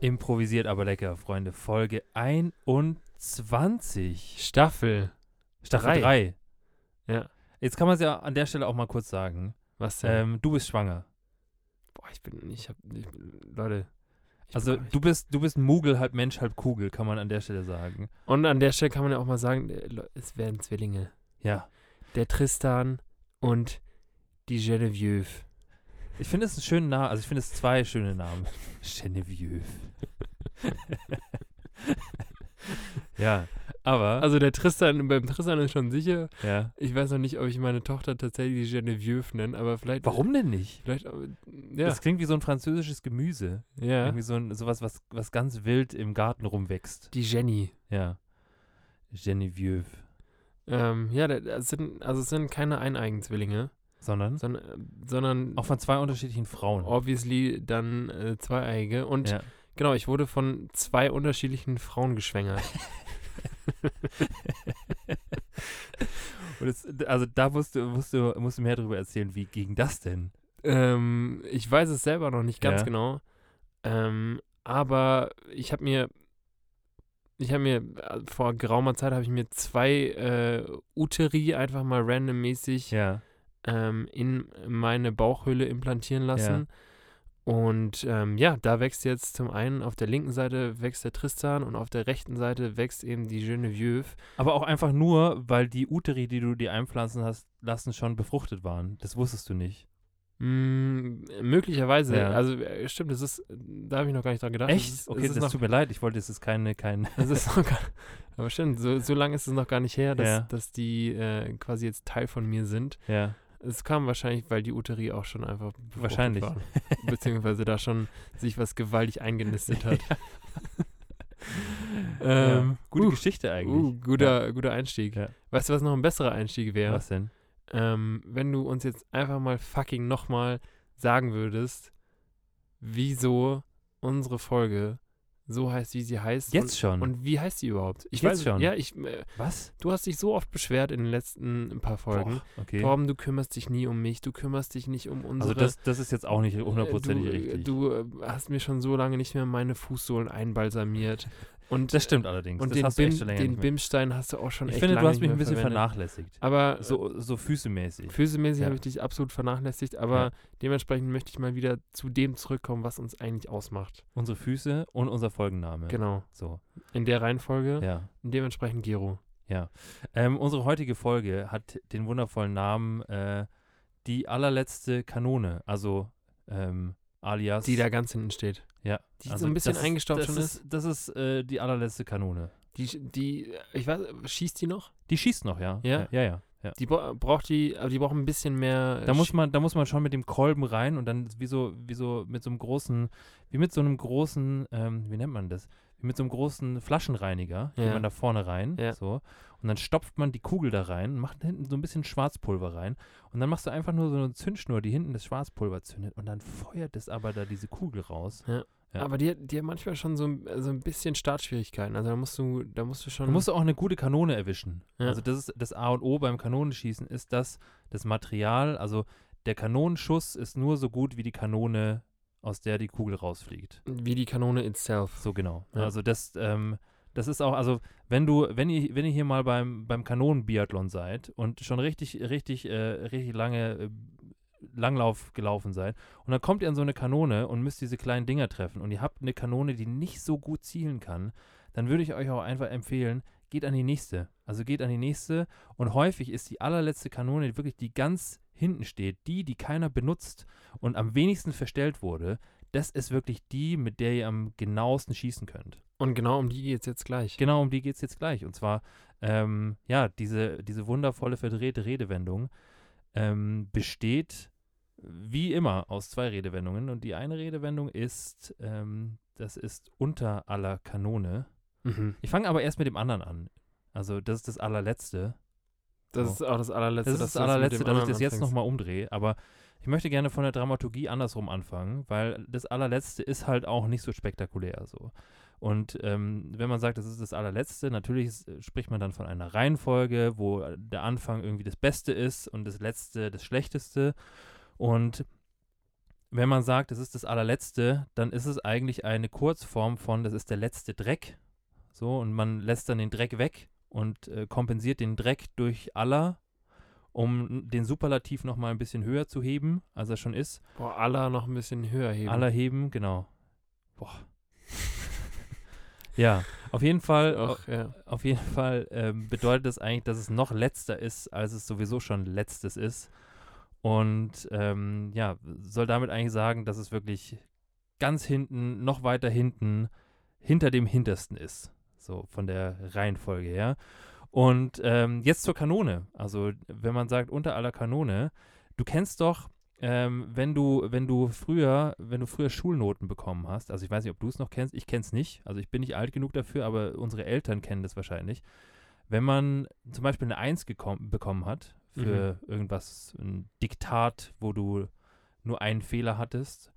Improvisiert aber lecker, Freunde. Folge 21. Staffel. Staffel Drei. 3. Ja. Jetzt kann man es ja an der Stelle auch mal kurz sagen. Was denn? Ähm, du bist schwanger. Boah, ich bin, ich hab, ich, Leute. ich Also bin- du bist, du bist Mugel, halb Mensch, halb Kugel, kann man an der Stelle sagen. Und an der Stelle kann man ja auch mal sagen, äh, es werden Zwillinge. Ja. Der Tristan und die Genevieve. Ich finde es einen schönen Namen, also ich finde es zwei schöne Namen. Genevieve. ja, aber, Also der Tristan, beim Tristan ist schon sicher. ja. Ich weiß noch nicht, ob ich meine Tochter tatsächlich Genevieve nenne, aber vielleicht. Warum denn nicht? Vielleicht, äh, ja. Das klingt wie so ein französisches Gemüse. ja. Irgendwie so ein, sowas, was, was ganz wild im Garten rumwächst. Die Jenny. Ja. Genevieve. Ähm, ja, da- das sind, also es sind keine Eineigenzwillinge, Sondern sondern, äh, sondern auch von zwei unterschiedlichen Frauen. obviously dann äh, zweieige. Und ja. genau, ich wurde von zwei unterschiedlichen Frauen geschwängert. Es, also da musst du, musst, du, musst du mehr darüber erzählen, wie ging das denn? ähm, ich weiß es selber noch nicht ganz Ja. genau. Ähm, aber ich habe mir, ich habe mir, äh, vor geraumer Zeit habe ich mir zwei äh, Uteri einfach mal randommäßig Ja. Ähm, in meine Bauchhöhle implantieren lassen. Und ähm, ja, da wächst jetzt zum einen auf der linken Seite wächst der Tristan und auf der rechten Seite wächst eben die Genevieve. Aber auch einfach nur, weil die Uteri, die du dir einpflanzen hast lassen, schon befruchtet waren. Das wusstest du nicht. Mm, möglicherweise, Ja. also äh, stimmt, das ist, da habe ich noch gar nicht dran gedacht. Echt? Ist, okay, das noch, tut mir leid. Ich wollte, es ist keine, kein. das ist noch gar, aber stimmt, so, so lange ist es noch gar nicht her, dass, Ja. dass die äh, quasi jetzt Teil von mir sind. ja. Es kam wahrscheinlich, weil die Uteri auch schon einfach Wahrscheinlich. Waren, beziehungsweise da schon sich was gewaltig eingenistet hat. ja. ähm, Gute uh, Geschichte eigentlich. Uh, guter, guter Einstieg. Ja. Weißt du, was noch ein besserer Einstieg wäre? Was denn? Ähm, wenn du uns jetzt einfach mal fucking nochmal sagen würdest, wieso unsere Folge so heißt, wie sie heißt. Jetzt und, schon. Und wie heißt sie überhaupt? Ich Jetzt weiß schon? Ja, ich, äh, Was? du hast dich so oft beschwert in den letzten ein paar Folgen. Boah, okay. Torben, du kümmerst dich nie um mich, du kümmerst dich nicht um unsere... also das, das ist jetzt auch nicht hundertprozentig äh, richtig. Du äh, hast mir schon so lange nicht mehr meine Fußsohlen einbalsamiert. Und, das stimmt allerdings. und das den, hast du Bim, echt schon länger den. Bimstein hast du auch schon Ich echt finde, lange du hast mich ein bisschen verwendet. vernachlässigt. Aber So, so füßemäßig. Füßemäßig Ja. habe ich dich absolut vernachlässigt, aber Ja. dementsprechend möchte ich mal wieder zu dem zurückkommen, was uns eigentlich ausmacht. Unsere Füße und unser Folgenname. Genau. So, In der Reihenfolge. ja. Und dementsprechend Gero. Ähm, unsere heutige Folge hat den wundervollen Namen äh, Die allerletzte Kanone. Also ähm, alias. Die da ganz hinten steht. ja. die also so ein bisschen das ist- eingestaubt das schon ist. Das ist äh, die allerletzte Kanone. Die, die, ich weiß, schießt die noch? Die schießt noch, ja. Ja? Ja, ja. ja. Die bra- braucht die, aber die braucht ein bisschen mehr. Da muss man, da muss man schon mit dem Kolben rein und dann wie so, wie so mit so einem großen, wie mit so einem großen, ähm, wie nennt man das? Wie mit so einem großen Flaschenreiniger, geht Ja. man da vorne rein, Ja. so. Und dann stopft man die Kugel da rein und macht hinten so ein bisschen Schwarzpulver rein. Und dann machst du einfach nur so eine Zündschnur, die hinten das Schwarzpulver zündet. Und dann feuert es aber da diese Kugel raus. ja. Aber die, die hat manchmal schon so, ein- so ein bisschen Startschwierigkeiten. Also da musst du, da musst du schon. Du musst auch eine gute Kanone erwischen. Ja. Also das ist das A und O beim Kanonenschießen ist das, das Material, also der Kanonenschuss ist nur so gut wie die Kanone, aus der die Kugel rausfliegt. wie die Kanone itself. So genau. Ja. Also das, ähm, das ist auch, also wenn du, wenn ihr, wenn ihr hier mal beim, beim Kanonenbiathlon seid und schon richtig, richtig, äh, richtig lange äh, Langlauf gelaufen seid und dann kommt ihr an so eine Kanone und müsst diese kleinen Dinger treffen und ihr habt eine Kanone, die nicht so gut zielen kann, dann würde ich euch auch einfach empfehlen, geht an die nächste. Also geht an die nächste und häufig ist die allerletzte Kanone wirklich die ganz hinten steht, die, die keiner benutzt und am wenigsten verstellt wurde, das ist wirklich die, mit der ihr am genauesten schießen könnt. Und genau um die geht es jetzt gleich. Genau um die geht es jetzt gleich. Und zwar, ähm, ja, diese, diese wundervolle verdrehte Redewendung ähm, besteht wie immer aus zwei Redewendungen. Und die eine Redewendung ist, ähm, das ist unter aller Kanone. Mhm. Ich fange aber erst mit dem anderen an. Also, das ist das allerletzte. Das So. ist auch das allerletzte. Das ist das allerletzte, dass ich das jetzt nochmal umdrehe. Aber ich möchte gerne von der Dramaturgie andersrum anfangen, weil das allerletzte ist halt auch nicht so spektakulär so. Und ähm, wenn man sagt, das ist das allerletzte, natürlich ist, äh, spricht man dann von einer Reihenfolge, wo der Anfang irgendwie das Beste ist und das letzte das Schlechteste. Und wenn man sagt, das ist das allerletzte, dann ist es eigentlich eine Kurzform von, das ist der letzte Dreck. So, und man lässt dann den Dreck weg und äh, kompensiert den Dreck durch aller, um den Superlativ nochmal ein bisschen höher zu heben, als er schon ist. Boah, aller noch ein bisschen höher heben. Aller heben, genau. Boah. ja, auf jeden Fall, Ach, ja. auf jeden Fall ähm, bedeutet das eigentlich, dass es noch letzter ist, als es sowieso schon letztes ist. Und ähm, ja, soll damit eigentlich sagen, dass es wirklich ganz hinten, noch weiter hinten, hinter dem Hintersten ist. So von der Reihenfolge her. Und ähm, jetzt zur Kanone. Also, wenn man sagt, unter aller Kanone, du kennst doch, ähm, wenn du, wenn du früher, wenn du früher Schulnoten bekommen hast, also ich weiß nicht, ob du es noch kennst, ich kenne es nicht, also ich bin nicht alt genug dafür, aber unsere Eltern kennen das wahrscheinlich. Wenn man zum Beispiel eine Eins bekommen hat für irgendwas, ein Diktat, wo du nur einen Fehler hattest,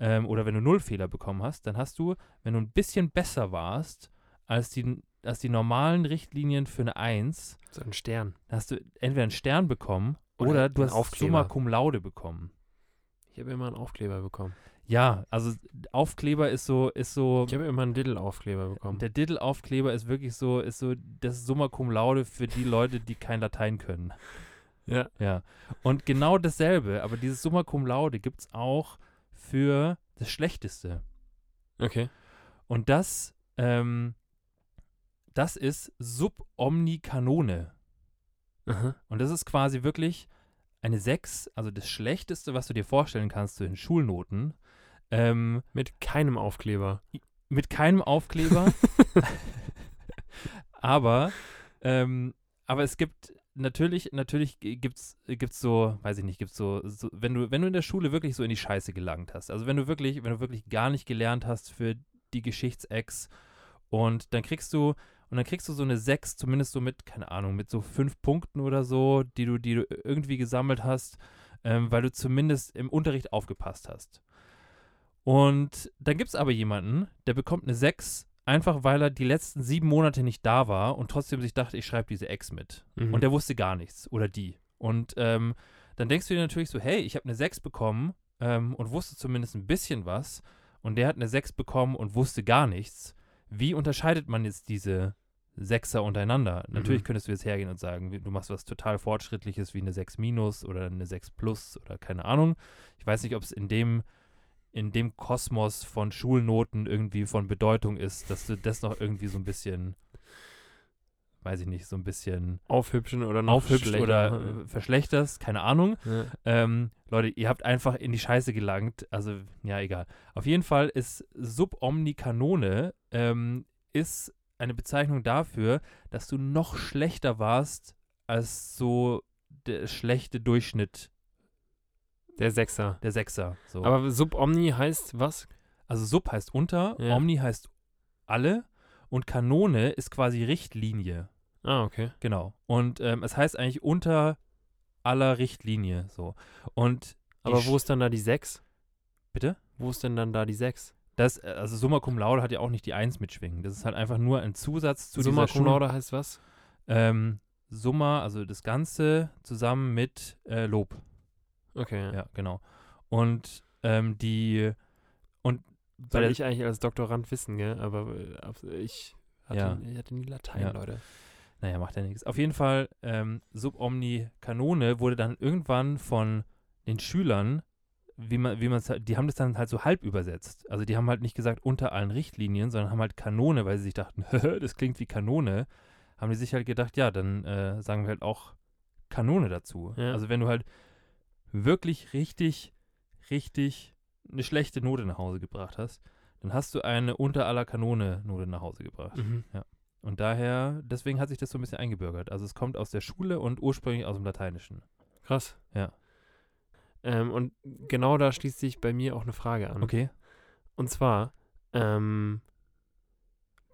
ähm, oder wenn du null Fehler bekommen hast, dann hast du, wenn du ein bisschen besser warst als die, als die normalen Richtlinien für eine Eins, So ein Stern. hast du entweder einen Stern bekommen Oder oder, du hast Aufkleber. Summa Cum Laude bekommen. Ich habe immer einen Aufkleber bekommen. Ja, also Aufkleber ist so, ist so, Ich habe immer einen Diddle-Aufkleber bekommen. der Diddle-Aufkleber ist wirklich so, ist so das Summa Cum Laude für die Leute, die kein Latein können. ja. Ja. Und genau dasselbe, aber dieses Summa Cum Laude gibt es auch für das Schlechteste. Okay. Und das, ähm, das ist Sub Omni Canone. Aha. Und das ist quasi wirklich eine 6, also das Schlechteste, was du dir vorstellen kannst zu den Schulnoten. Ähm, Mit keinem Aufkleber. mit keinem Aufkleber. aber, ähm, aber es gibt natürlich, natürlich gibt's, gibt's so, weiß ich nicht, gibt's so, so, wenn du, wenn du in der Schule wirklich so in die Scheiße gelangt hast, also wenn du wirklich, wenn du wirklich gar nicht gelernt hast für die Geschichtsex und dann kriegst du, und dann kriegst du so eine 6, zumindest so mit, keine Ahnung, mit so fünf Punkten oder so, die du, die du irgendwie gesammelt hast, ähm, weil du zumindest im Unterricht aufgepasst hast. Und dann gibt es aber jemanden, der bekommt eine 6, einfach weil er die letzten sieben Monate nicht da war und trotzdem sich dachte, ich schreibe diese Ex mit. Mhm. Und der wusste gar nichts oder die. Und ähm, dann denkst du dir natürlich so, hey, ich habe eine 6 bekommen ähm, und wusste zumindest ein bisschen was. Und der hat eine 6 bekommen und wusste gar nichts. Wie unterscheidet man jetzt diese Sechser untereinander? Natürlich Mhm. könntest du jetzt hergehen und sagen, du machst was total Fortschrittliches wie eine 6 minus oder eine 6 plus oder keine Ahnung. Ich weiß nicht, ob es in dem in dem Kosmos von Schulnoten irgendwie von Bedeutung ist, dass du das noch irgendwie so ein bisschen, weiß ich nicht, so ein bisschen Aufhübschen oder noch aufhübscht oder äh, verschlechterst, keine Ahnung. Ja. Ähm, Leute, ihr habt einfach in die Scheiße gelangt. Also, ja, egal. Auf jeden Fall ist Subomnikanone ähm, ist eine Bezeichnung dafür, dass du noch schlechter warst als so der schlechte Durchschnitt Der Sechser. der Sechser. So. Aber Subomni heißt was? also Sub heißt unter, Ja. Omni heißt alle und Kanone ist quasi Richtlinie. Ah, okay. Genau. Und ähm, es heißt eigentlich unter aller Richtlinie. So. Und Aber wo ist dann da die Sechs? Bitte? Wo ist denn dann da die Sechs? Das, äh, also Summa Cum Laude hat ja auch nicht die Eins mitschwingen. Das ist halt einfach nur ein Zusatz zu Summa dieser Cum Schul- Laude heißt was? Ähm, Summa, also das Ganze zusammen mit äh, Lob. Okay. Ja. Genau. Und ähm, die und Soll ich eigentlich als Doktorand wissen, gell? Aber äh, ich hatte, Ja. ich hatte nie Latein, Ja. Leute. naja, macht ja nichts. Auf jeden Fall, ähm, Subomni Kanone wurde dann irgendwann von den Schülern, wie man, wie man die haben das dann halt so halb übersetzt. Also die haben halt nicht gesagt unter allen Richtlinien, sondern haben halt Kanone, weil sie sich dachten, das klingt wie Kanone, haben die sich halt gedacht, ja, dann äh, sagen wir halt auch Kanone dazu. Ja. Also wenn du halt wirklich richtig, richtig eine schlechte Note nach Hause gebracht hast, dann hast du eine unter aller Kanone Note nach Hause gebracht. Mhm. Und daher, deswegen hat sich das so ein bisschen eingebürgert. Also es kommt aus der Schule und ursprünglich aus dem Lateinischen. Krass. Ja. Ähm, und genau da schließt sich bei mir auch eine Frage an. Okay. Und zwar, ähm,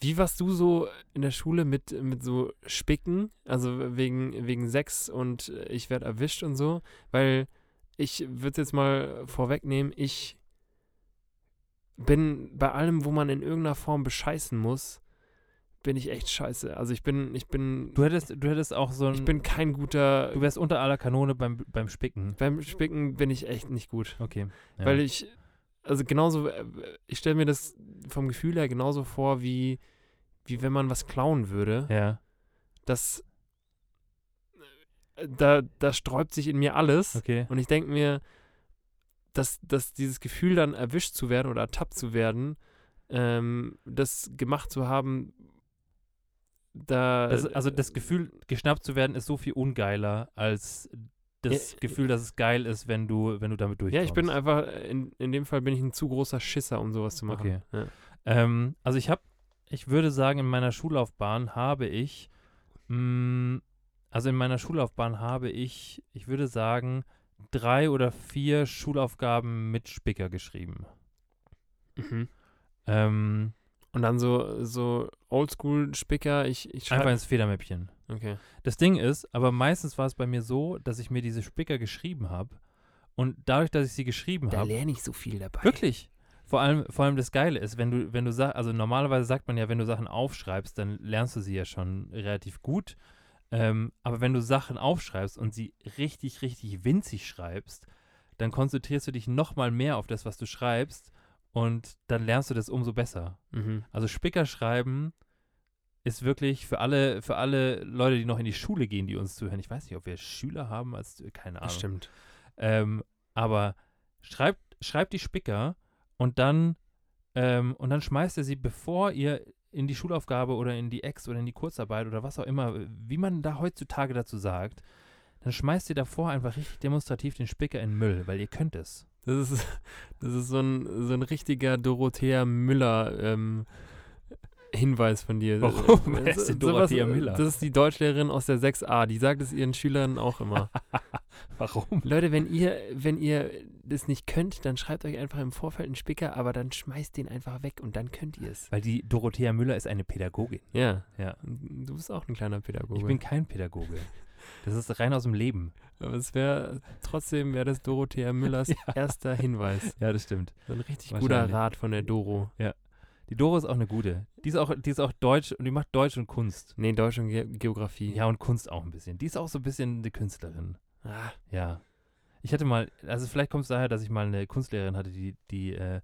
Wie warst du so in der Schule mit, mit so Spicken? Also wegen, wegen Sex und äh, ich werde erwischt und so? Weil ich würde es jetzt mal vorwegnehmen, ich bin bei allem, wo man in irgendeiner Form bescheißen muss, bin ich echt scheiße. Also ich bin, ich bin, Du hättest, du hättest auch so ein. ich bin kein guter. du wärst unter aller Kanone beim, beim Spicken. beim Spicken bin ich echt nicht gut. Okay. Ja. Weil ich, also genauso, äh, ich stelle mir das vom Gefühl her genauso vor, wie, wie wenn man was klauen würde. Ja, Das, äh, da, da sträubt sich in mir alles. okay. Und ich denke mir, dass, dass dieses Gefühl dann erwischt zu werden oder ertappt zu werden, ähm, das gemacht zu haben, da. Das, also das Gefühl, geschnappt zu werden, ist so viel ungeiler als das Ja, Gefühl, dass es geil ist, wenn du, wenn du damit ja, durchkommst. ich bin einfach, in, in dem Fall bin ich ein zu großer Schisser, um sowas zu machen. Okay. Ja. Ähm, also ich habe, ich würde sagen, in meiner Schullaufbahn habe ich, mh, also in meiner Schullaufbahn habe ich, ich würde sagen, drei oder vier Schulaufgaben mit Spicker geschrieben. Mhm. Ähm, Und dann so, so Oldschool-Spicker, ich, ich einfach schreibe. ins Federmäppchen. Okay. Das Ding ist, aber meistens war es bei mir so, dass ich mir diese Spicker geschrieben habe und dadurch, dass ich sie geschrieben habe, lerne ich so viel dabei. Wirklich. Vor allem, vor allem das Geile ist, wenn du, wenn du sagst, also normalerweise sagt man ja, wenn du Sachen aufschreibst, dann lernst du sie ja schon relativ gut. Ähm, aber wenn du Sachen aufschreibst und sie richtig, richtig winzig schreibst, dann konzentrierst du dich nochmal mehr auf das, was du schreibst und dann lernst du das umso besser. Mhm. Also Spicker schreiben ist wirklich für alle, für alle Leute, die noch in die Schule gehen, die uns zuhören. Ich weiß nicht, ob wir Schüler haben, als keine Ahnung. Das stimmt. Ähm, aber schreibt, schreibt die Spicker und dann, ähm, und dann schmeißt ihr sie, bevor ihr in die Schulaufgabe oder in die Ex oder in die Kurzarbeit oder was auch immer, wie man da heutzutage dazu sagt, dann schmeißt ihr davor einfach richtig demonstrativ den Spicker in den Müll, weil ihr könnt es. Das ist, das ist so ein, so ein richtiger Dorothea Müller ähm, Hinweis von dir. Warum? Äh, Wer ist denn Dorothea Müller? Das ist die Deutschlehrerin aus der 6a, die sagt es ihren Schülern auch immer. Warum? Leute, wenn ihr, wenn ihr das nicht könnt, dann schreibt euch einfach im Vorfeld einen Spicker, aber dann schmeißt den einfach weg und dann könnt ihr es. Weil die Dorothea Müller ist eine Pädagogin. Ja. Ja. Du bist auch ein kleiner Pädagoge. Ich bin kein Pädagoge. Das ist rein aus dem Leben. aber es wäre, trotzdem wäre das Dorothea Müllers Ja. erster Hinweis. Ja, das stimmt. So ein richtig guter. Rat von der Doro. Die Doro ist auch eine gute. Die ist auch, die ist auch Deutsch und die macht Deutsch und Kunst. Nee, Deutsch und Ge Geografie. Ja, und Kunst auch ein bisschen. Die ist auch so ein bisschen eine Künstlerin. Ah, Ja. Ich hatte mal, also vielleicht kommt es daher, dass ich mal eine Kunstlehrerin hatte, die, die, äh,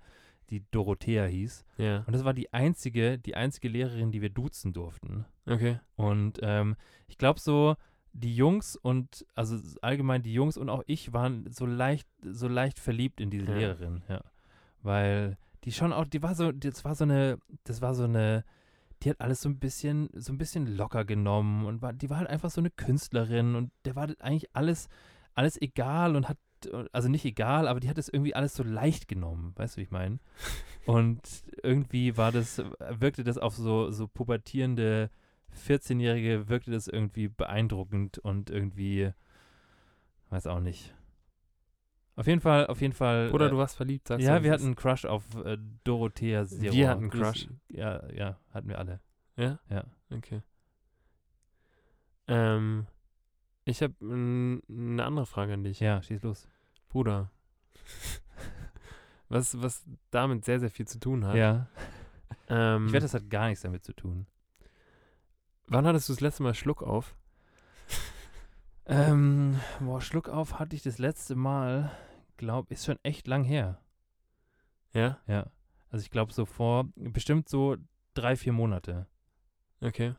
die Dorothea hieß. ja. Und das war die einzige, die einzige Lehrerin, die wir duzen durften. Okay. Und ähm, ich glaube so, die Jungs und, also allgemein die Jungs und auch ich waren so leicht, so leicht verliebt in diese Ja. Lehrerin, ja. Weil die schon auch, die war so, das war so eine, das war so eine, die hat alles so ein bisschen, so ein bisschen locker genommen und war, die war halt einfach so eine Künstlerin und der war eigentlich alles, alles egal und hat, also nicht egal, aber die hat es irgendwie alles so leicht genommen, weißt du, wie ich meine? Und irgendwie war das, wirkte das auf so, so pubertierende 14-Jährige, wirkte das irgendwie beeindruckend und irgendwie, weiß auch nicht. Auf jeden Fall, auf jeden Fall. Oder äh, du warst verliebt, sagst ja, du. wir das hatten einen Crush auf äh, Dorothea Zero. Wir hatten einen Crush. Ja, ja, hatten wir alle. Ja? Ja. Okay. Ähm, ich habe eine andere Frage an dich. Ja, schieß los. Bruder. was, was damit sehr, sehr viel zu tun hat. Ja. Ähm, Ich wette, das hat gar nichts damit zu tun. Wann hattest du das letzte Mal Schluck auf? Ähm, boah, Schluck auf hatte ich das letzte Mal, glaub, ist schon echt lang her. Ja? Ja. Also ich glaube so vor, bestimmt so drei, vier Monate. Okay.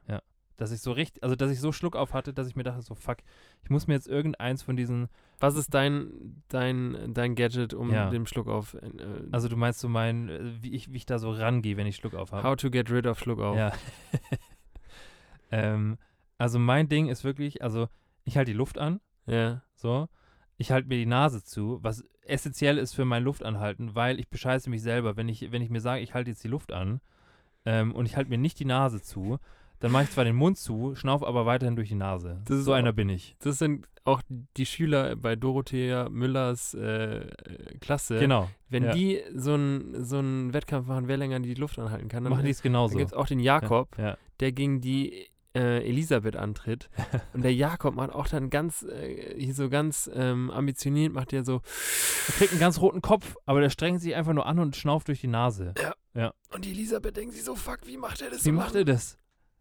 Dass ich so richtig, also dass ich so Schluck auf hatte, dass ich mir dachte, so fuck, ich muss mir jetzt irgendeins von diesen, Was ist dein, dein, dein Gadget, um Ja. dem Schluck auf. Äh, also du meinst so mein, äh, wie ich, wie ich da so rangehe, wenn ich Schluck auf habe. how to get rid of Schluck auf. Ja. ähm, also mein Ding ist wirklich, also ich halte die Luft an, Ja. so. Ich halte mir die Nase zu, was essentiell ist für mein Luftanhalten, weil ich bescheiße mich selber. Wenn ich, wenn ich mir sage, ich halte jetzt die Luft an ähm, und ich halte mir nicht die Nase zu, dann mache ich zwar den Mund zu, schnauf aber weiterhin durch die Nase. Das ist so auch- einer bin ich. Das sind auch die Schüler bei Dorothea Müllers äh, Klasse. Genau. Wenn ja. die so einen so einen Wettkampf machen, wer länger die Luft anhalten kann, dann, machen die es genauso. dann gibt es auch den Jakob, Ja. der gegen die äh, Elisabeth antritt. Und der Jakob macht auch dann ganz, äh, hier so ganz ähm, ambitioniert, macht der so, Er kriegt einen ganz roten Kopf, aber der strengt sich einfach nur an und schnauft durch die Nase. und die Elisabeth denkt sich so, fuck, wie macht er das Wie so macht er das?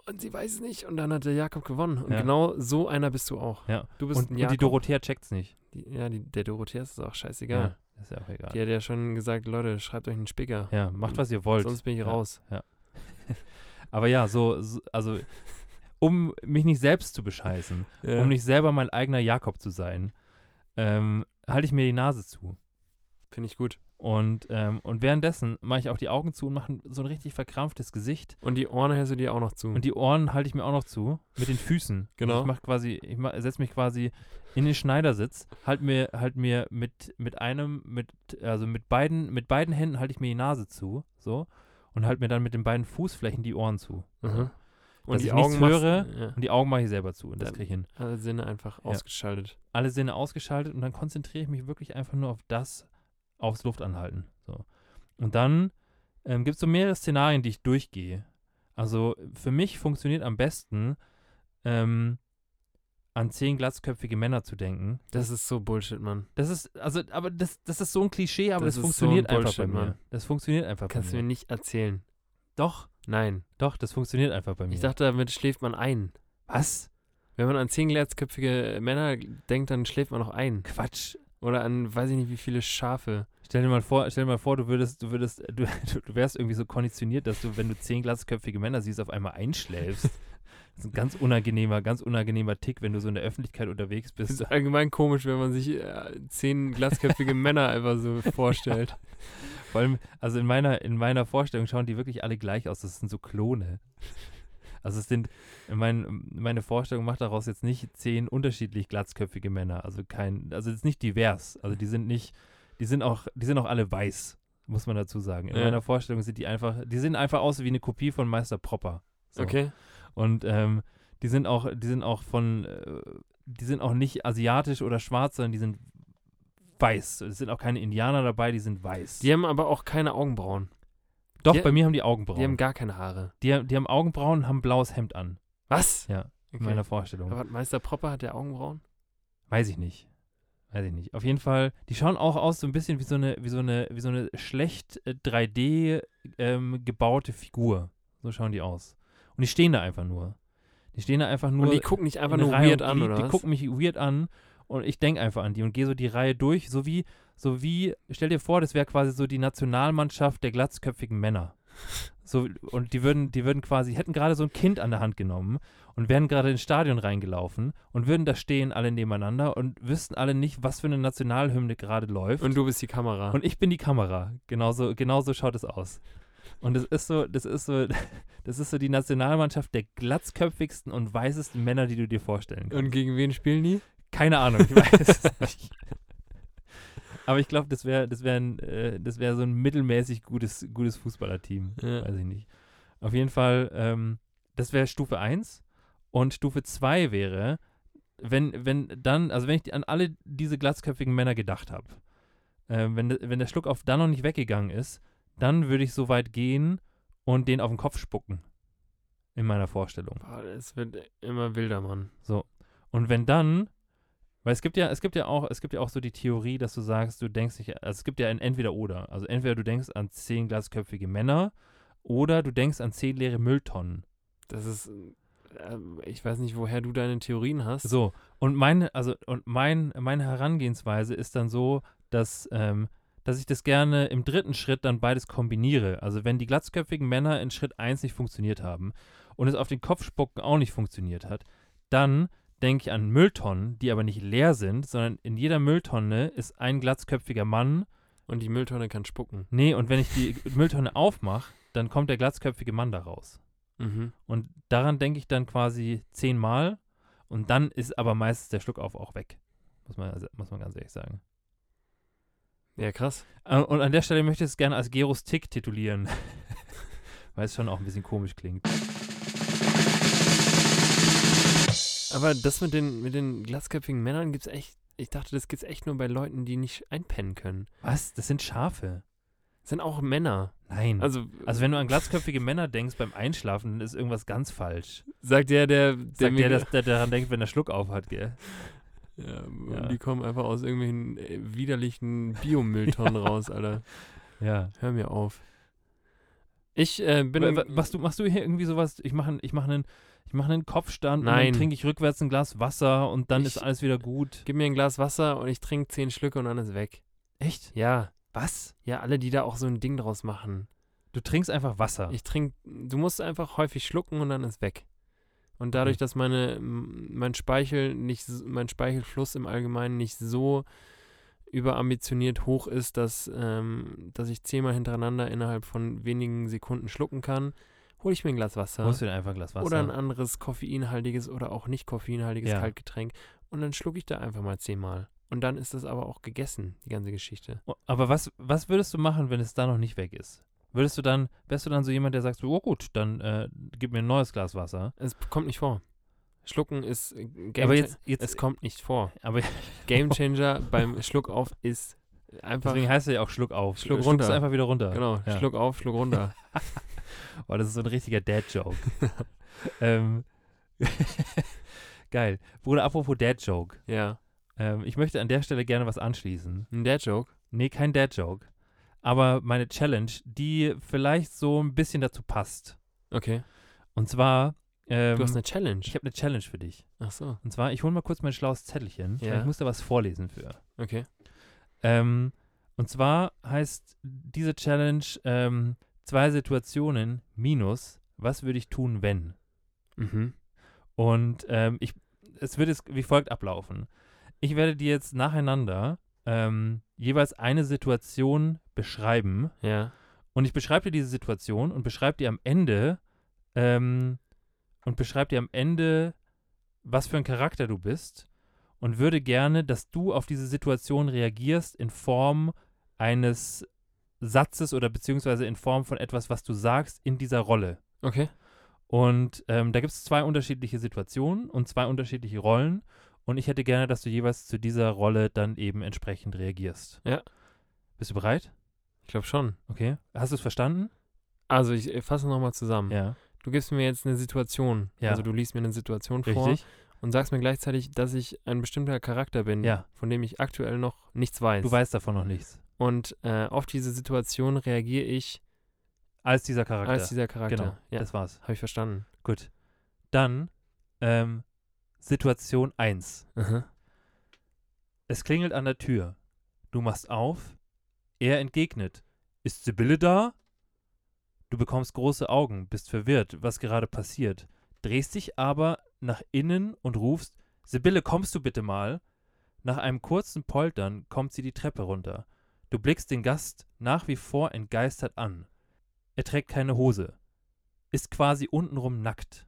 Und sie weiß es nicht. Und dann hat der Jakob gewonnen. Und Ja. genau so einer bist du auch. Ja. Du bist Und, und die. Dorothea checkt's nicht. Die, ja, die, der Dorothea ist es auch scheißegal. Ja, ist ja auch egal. Die hat ja schon gesagt, Leute, schreibt euch einen Spicker. Ja, macht was ihr wollt. Sonst bin ich Ja. raus. Aber ja, so, so also um mich nicht selbst zu bescheißen, Ja. um nicht selber mein eigener Jakob zu sein, ähm, halte ich mir die Nase zu. Finde ich gut. Und, ähm, und währenddessen mache ich auch die Augen zu und mache so ein richtig verkrampftes Gesicht. Und die Ohren hältst du dir auch noch zu. Und die Ohren halte ich mir auch noch zu, mit den Füßen. Genau. Also ich mache quasi, ich mach, setze mich quasi in den Schneidersitz, halt mir, halt mir mit, mit einem, mit, also mit beiden, mit beiden Händen halte ich mir die Nase zu, so, und halt mir dann mit den beiden Fußflächen die Ohren zu. Mhm. Und Dass die ich nichts Augen machst- höre. Ja. Und die Augen mache ich selber zu und das kriege ich hin. Alle Sinne einfach Ja. ausgeschaltet. Alle Sinne ausgeschaltet und dann konzentriere ich mich wirklich einfach nur auf das, aufs Luftanhalten. So. Und dann ähm, gibt es so mehrere Szenarien, die ich durchgehe. Also für mich funktioniert am besten, ähm, an zehn glatzköpfige Männer zu denken. Das ist so Bullshit, Mann. Das ist, also, aber das, das ist so ein Klischee, aber Das das, ist so funktioniert ein einfach bei Bullshit, mir. Mann. Das funktioniert einfach Kannst du bei mir mir. nicht erzählen. Doch, Nein. doch, das funktioniert einfach bei mir. Ich dachte, damit schläft man ein. was? Wenn man an zehn glatzköpfige Männer denkt, dann schläft man noch ein. Quatsch. Oder an, weiß ich nicht, wie viele Schafe. Stell dir mal vor, stell dir mal vor, du würdest, du würdest, du, du wärst irgendwie so konditioniert, dass du, wenn du zehn glatzköpfige Männer siehst, auf einmal einschläfst. Das ist ein ganz unangenehmer, ganz unangenehmer Tick, wenn du so in der Öffentlichkeit unterwegs Das bist. ist allgemein komisch, wenn man sich äh, zehn glatzköpfige Männer einfach so vorstellt. Vor allem, also in meiner, in meiner Vorstellung schauen die wirklich alle gleich aus. Das sind so Klone. Also es sind, mein, meine Vorstellung macht daraus jetzt nicht zehn unterschiedlich glatzköpfige Männer. Also kein, also es ist nicht divers. Also die sind nicht, die sind auch, die sind auch alle weiß, muss man dazu sagen. In Ja. meiner Vorstellung sind die einfach, die sehen einfach aus wie eine Kopie von Meister Propper. So. Okay? Und ähm, die sind auch, die sind auch von, äh, die sind auch nicht asiatisch oder schwarz, sondern die sind weiß. Es sind auch keine Indianer dabei, die sind weiß. Die haben aber auch keine Augenbrauen. Doch, die- bei mir haben die Augenbrauen. Die haben gar keine Haare. die, die haben Augenbrauen und haben ein blaues Hemd an. Was? Ja, in meiner Vorstellung. Aber Meister Propper hat der Augenbrauen? Weiß ich nicht. Weiß ich nicht. Auf jeden Fall, die schauen auch aus so ein bisschen wie so eine, wie so eine, wie so eine schlecht äh, 3D ähm, gebaute Figur. So schauen die aus. Und die stehen da einfach nur. Die stehen da einfach nur. Und die gucken nicht einfach in nur Reihe weird und an, die, oder Die was? gucken mich weird an und ich denke einfach an die und gehe so die Reihe durch, so wie, so wie, stell dir vor, das wäre quasi so die Nationalmannschaft der glatzköpfigen Männer. So, und die würden, die würden quasi, hätten gerade so ein Kind an der Hand genommen und wären gerade ins Stadion reingelaufen und würden da stehen, alle nebeneinander und wüssten alle nicht, was für eine Nationalhymne gerade läuft. Und du bist die Kamera. Und ich bin die Kamera. Genauso, genauso schaut es aus. Und das ist so, das ist so, das ist so die Nationalmannschaft der glatzköpfigsten und weißesten Männer, die du dir vorstellen kannst. Und gegen wen spielen die? Keine Ahnung, ich weiß es nicht. Aber ich glaube, das wäre das wär äh, das wär so ein mittelmäßig gutes, gutes Fußballerteam. Ja. Weiß ich nicht. Auf jeden Fall, ähm, das wäre Stufe 1. Und Stufe 2 wäre, wenn, wenn dann, also wenn ich an alle diese glatzköpfigen Männer gedacht habe, äh, wenn, wenn der Schluck auf dann noch nicht weggegangen ist, dann würde ich so weit gehen und den auf den Kopf spucken. In meiner Vorstellung. Es wird immer wilder, Mann. Und wenn dann, weil es gibt ja, es gibt ja auch, es gibt ja auch so die Theorie, dass du sagst, du denkst nicht, also es gibt ja ein Entweder-Oder. Also entweder du denkst an zehn glasköpfige Männer oder du denkst an zehn leere Mülltonnen. Das ist, äh, ich weiß nicht, woher du deine Theorien hast. So, und meine, also, und mein, meine Herangehensweise ist dann so, dass, ähm, dass ich das gerne im dritten Schritt dann beides kombiniere. Also wenn die glatzköpfigen Männer in Schritt 1 nicht funktioniert haben und es auf den Kopf spucken auch nicht funktioniert hat, dann denke ich an Mülltonnen, die aber nicht leer sind, sondern in jeder Mülltonne ist ein glatzköpfiger Mann. Und die Mülltonne kann spucken. Nee, und wenn ich die Mülltonne aufmache, dann kommt der glatzköpfige Mann da raus. Mhm. Und daran denke ich dann quasi zehnmal und dann ist aber meistens der Schluck auf auch weg. Muss man, also, muss man ganz ehrlich sagen. Ja, krass. Äh, Und an der Stelle möchte ich es gerne als Geros Tick titulieren. Weil es schon auch ein bisschen komisch klingt. Aber das mit den, mit den glatzköpfigen Männern gibt's echt, ich dachte, das gibt's echt nur bei Leuten, die nicht einpennen können. Was? Das sind Schafe. Das sind auch Männer. Nein. Also, Also wenn du an glatzköpfige Männer denkst beim Einschlafen, dann ist irgendwas ganz falsch. sagt der, der, der, Sagt der, dass der daran denkt, wenn er Schluck auf hat, gell? Ja, und Ja. die kommen einfach aus irgendwelchen äh, widerlichen Biomülltonnen raus, Alter. Ja. Hör mir auf. Ich äh, bin. Wa- Machst du, machst du hier irgendwie sowas? Ich mache ich mach einen, ich mach einen Kopfstand und Nein. dann trinke ich rückwärts ein Glas Wasser und dann Ich- ist alles wieder gut. Gib mir ein Glas Wasser und ich trinke zehn Schlücke und dann ist weg. Echt? Ja. Was? Ja, alle, die da auch so ein Ding draus machen. Du trinkst einfach Wasser. Ich trinke, du musst einfach häufig schlucken und dann ist weg. Und dadurch, Okay. dass meine, mein Speichel nicht, mein Speichelfluss im Allgemeinen nicht so überambitioniert hoch ist, dass, ähm, dass ich zehnmal hintereinander innerhalb von wenigen Sekunden schlucken kann, hole ich mir ein Glas Wasser. Holst du dir einfach ein Glas Wasser? Oder ein anderes koffeinhaltiges oder auch nicht koffeinhaltiges Ja. Kaltgetränk. Und dann schlucke ich da einfach mal zehnmal. Und dann ist das aber auch gegessen, die ganze Geschichte. Oh, Aber was, was würdest du machen, wenn es da noch nicht weg ist? Würdest du dann, wärst du dann so jemand, der sagt, oh gut, dann äh, gib mir ein neues Glas Wasser. Es kommt nicht vor. Schlucken ist äh, Game aber jetzt, jetzt es kommt nicht vor. aber Gamechanger beim Schluck auf ist einfach deswegen heißt er ja auch Schluck auf. Schluck runter. einfach wieder runter. genau, Ja. Schluck auf, Schluck runter. Oh, das ist so ein richtiger Dad-Joke. ähm, geil. Bruder, apropos Dad-Joke. ja. Ähm, ich möchte an der Stelle gerne was anschließen. Ein Dad Joke. Nee, kein Dad-Joke. Aber meine Challenge, die vielleicht so ein bisschen dazu passt. Okay. Und zwar, ähm, Du hast eine Challenge. ich habe eine Challenge für dich. Ach so. Und zwar, ich hole mal kurz mein schlaues Zettelchen. Ja. Ich muss da was vorlesen für. Okay. Ähm, und zwar heißt diese Challenge ähm, zwei Situationen minus, was würde ich tun, wenn? Mhm. Und ähm, ich, es wird jetzt wie folgt ablaufen. Ich werde dir jetzt nacheinander ähm, jeweils eine Situation beschreiben. Ja. Und ich beschreibe dir diese Situation und beschreibe dir am Ende ähm, und beschreibe dir am Ende, was für ein Charakter du bist und würde gerne, dass du auf diese Situation reagierst in Form eines Satzes oder beziehungsweise in Form von etwas, was du sagst in dieser Rolle. Okay. Und ähm, da gibt es zwei unterschiedliche Situationen und zwei unterschiedliche Rollen. Und ich hätte gerne, dass du jeweils zu dieser Rolle dann eben entsprechend reagierst. Ja. Bist du bereit? Ich glaube schon. Okay. Hast du es verstanden? Also ich äh, fasse nochmal zusammen. Ja. Du gibst mir jetzt eine Situation. Ja. Also du liest mir eine Situation vor Richtig? und sagst mir gleichzeitig, dass ich ein bestimmter Charakter bin, Ja. von dem ich aktuell noch nichts weiß. Du weißt davon noch nichts. Und äh, auf diese Situation reagiere ich Als dieser Charakter. als dieser Charakter. Genau. Ja, Das war's. habe ich verstanden. Gut. Dann ähm, Situation 1. Aha. Es klingelt an der Tür. Du machst auf. Er entgegnet. Ist Sibylle da? Du bekommst große Augen, bist verwirrt, was gerade passiert, drehst dich aber nach innen und rufst: Sibylle, kommst du bitte mal? Nach einem kurzen Poltern kommt sie die Treppe runter. Du blickst den Gast nach wie vor entgeistert an. Er trägt keine Hose, ist quasi untenrum nackt.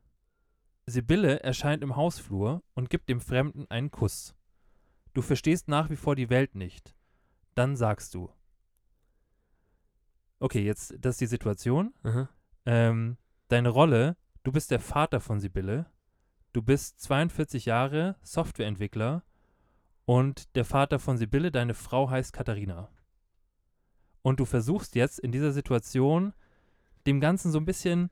Sibylle erscheint im Hausflur und gibt dem Fremden einen Kuss. Du verstehst nach wie vor die Welt nicht. Dann sagst du. Okay, jetzt, das ist die Situation. Aha. Ähm, deine Rolle, du bist der Vater von Sibylle. Du bist 42 Jahre, Softwareentwickler. Und der Vater von Sibylle, deine Frau heißt Katharina. Und du versuchst jetzt in dieser Situation dem Ganzen so ein bisschen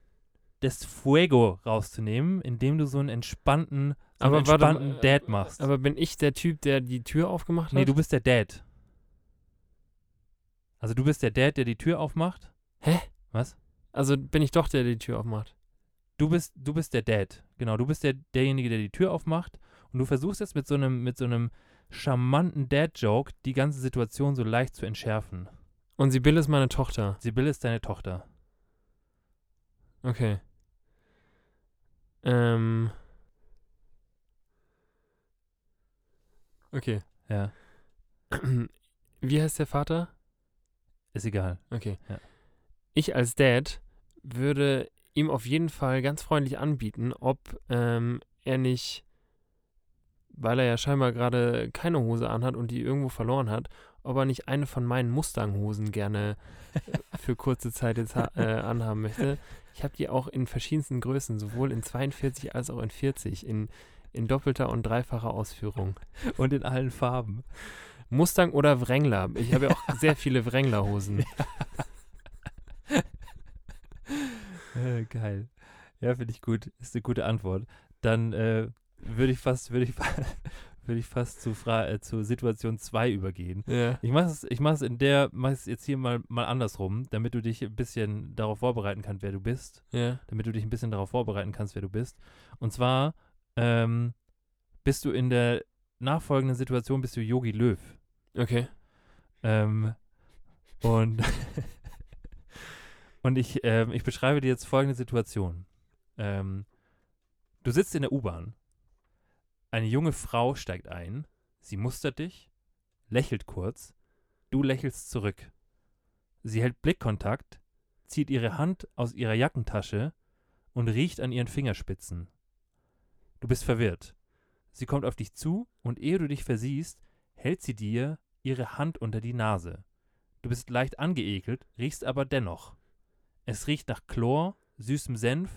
das Fuego rauszunehmen, indem du so einen entspannten, so einen Aber warte entspannten äh, Dad machst. Aber bin ich der Typ, der die Tür aufgemacht hat? Nee, du bist der Dad. Also du bist der Dad, der die Tür aufmacht. Hä? Was? Also bin ich doch der, der die Tür aufmacht. Du bist, du bist der Dad. Genau, du bist der, derjenige, der die Tür aufmacht. Und du versuchst jetzt mit so einem, mit so einem charmanten Dad-Joke die ganze Situation so leicht zu entschärfen. Und Sibylle ist meine Tochter. Sibylle ist deine Tochter. Okay. Ähm. Okay. Ja, Wie heißt der Vater? ist egal. Okay. Ja. Ich als Dad würde ihm auf jeden Fall ganz freundlich anbieten, ob ähm, er nicht, weil er ja scheinbar gerade keine Hose anhat und die irgendwo verloren hat, ob er nicht eine von meinen Mustang-Hosen gerne für kurze Zeit jetzt äh, anhaben möchte. Ich habe die auch in verschiedensten Größen, sowohl in 42 als auch in 40, in, in doppelter und dreifacher Ausführung. Und in allen Farben. Mustang oder Wrangler? Ich habe ja auch sehr viele Wrangler-Hosen. Äh, geil. Ja, finde ich gut. Ist eine gute Antwort. Dann äh, würde ich fast, würde ich, würde ich fast zu, Fra äh, zu Situation 2 übergehen. Ja. Ich mache es, ich mache es in der, mache es jetzt hier mal, mal andersrum, damit du dich ein bisschen darauf vorbereiten kannst, wer du bist. Ja. Damit du dich ein bisschen darauf vorbereiten kannst, wer du bist. Und zwar ähm, bist du in der nachfolgenden Situation bist du Yogi Löw. Okay. Ähm, und und ich, ähm, ich beschreibe dir jetzt folgende Situation. Ähm, du sitzt in der U-Bahn. Eine junge Frau steigt ein. Sie mustert dich, lächelt kurz. Du lächelst zurück. Sie hält Blickkontakt, zieht ihre Hand aus ihrer Jackentasche und riecht an ihren Fingerspitzen. Du bist verwirrt. Sie kommt auf dich zu und ehe du dich versiehst, hält sie dir ihre Hand unter die Nase. Du bist leicht angeekelt, riechst aber dennoch. Es riecht nach Chlor, süßem Senf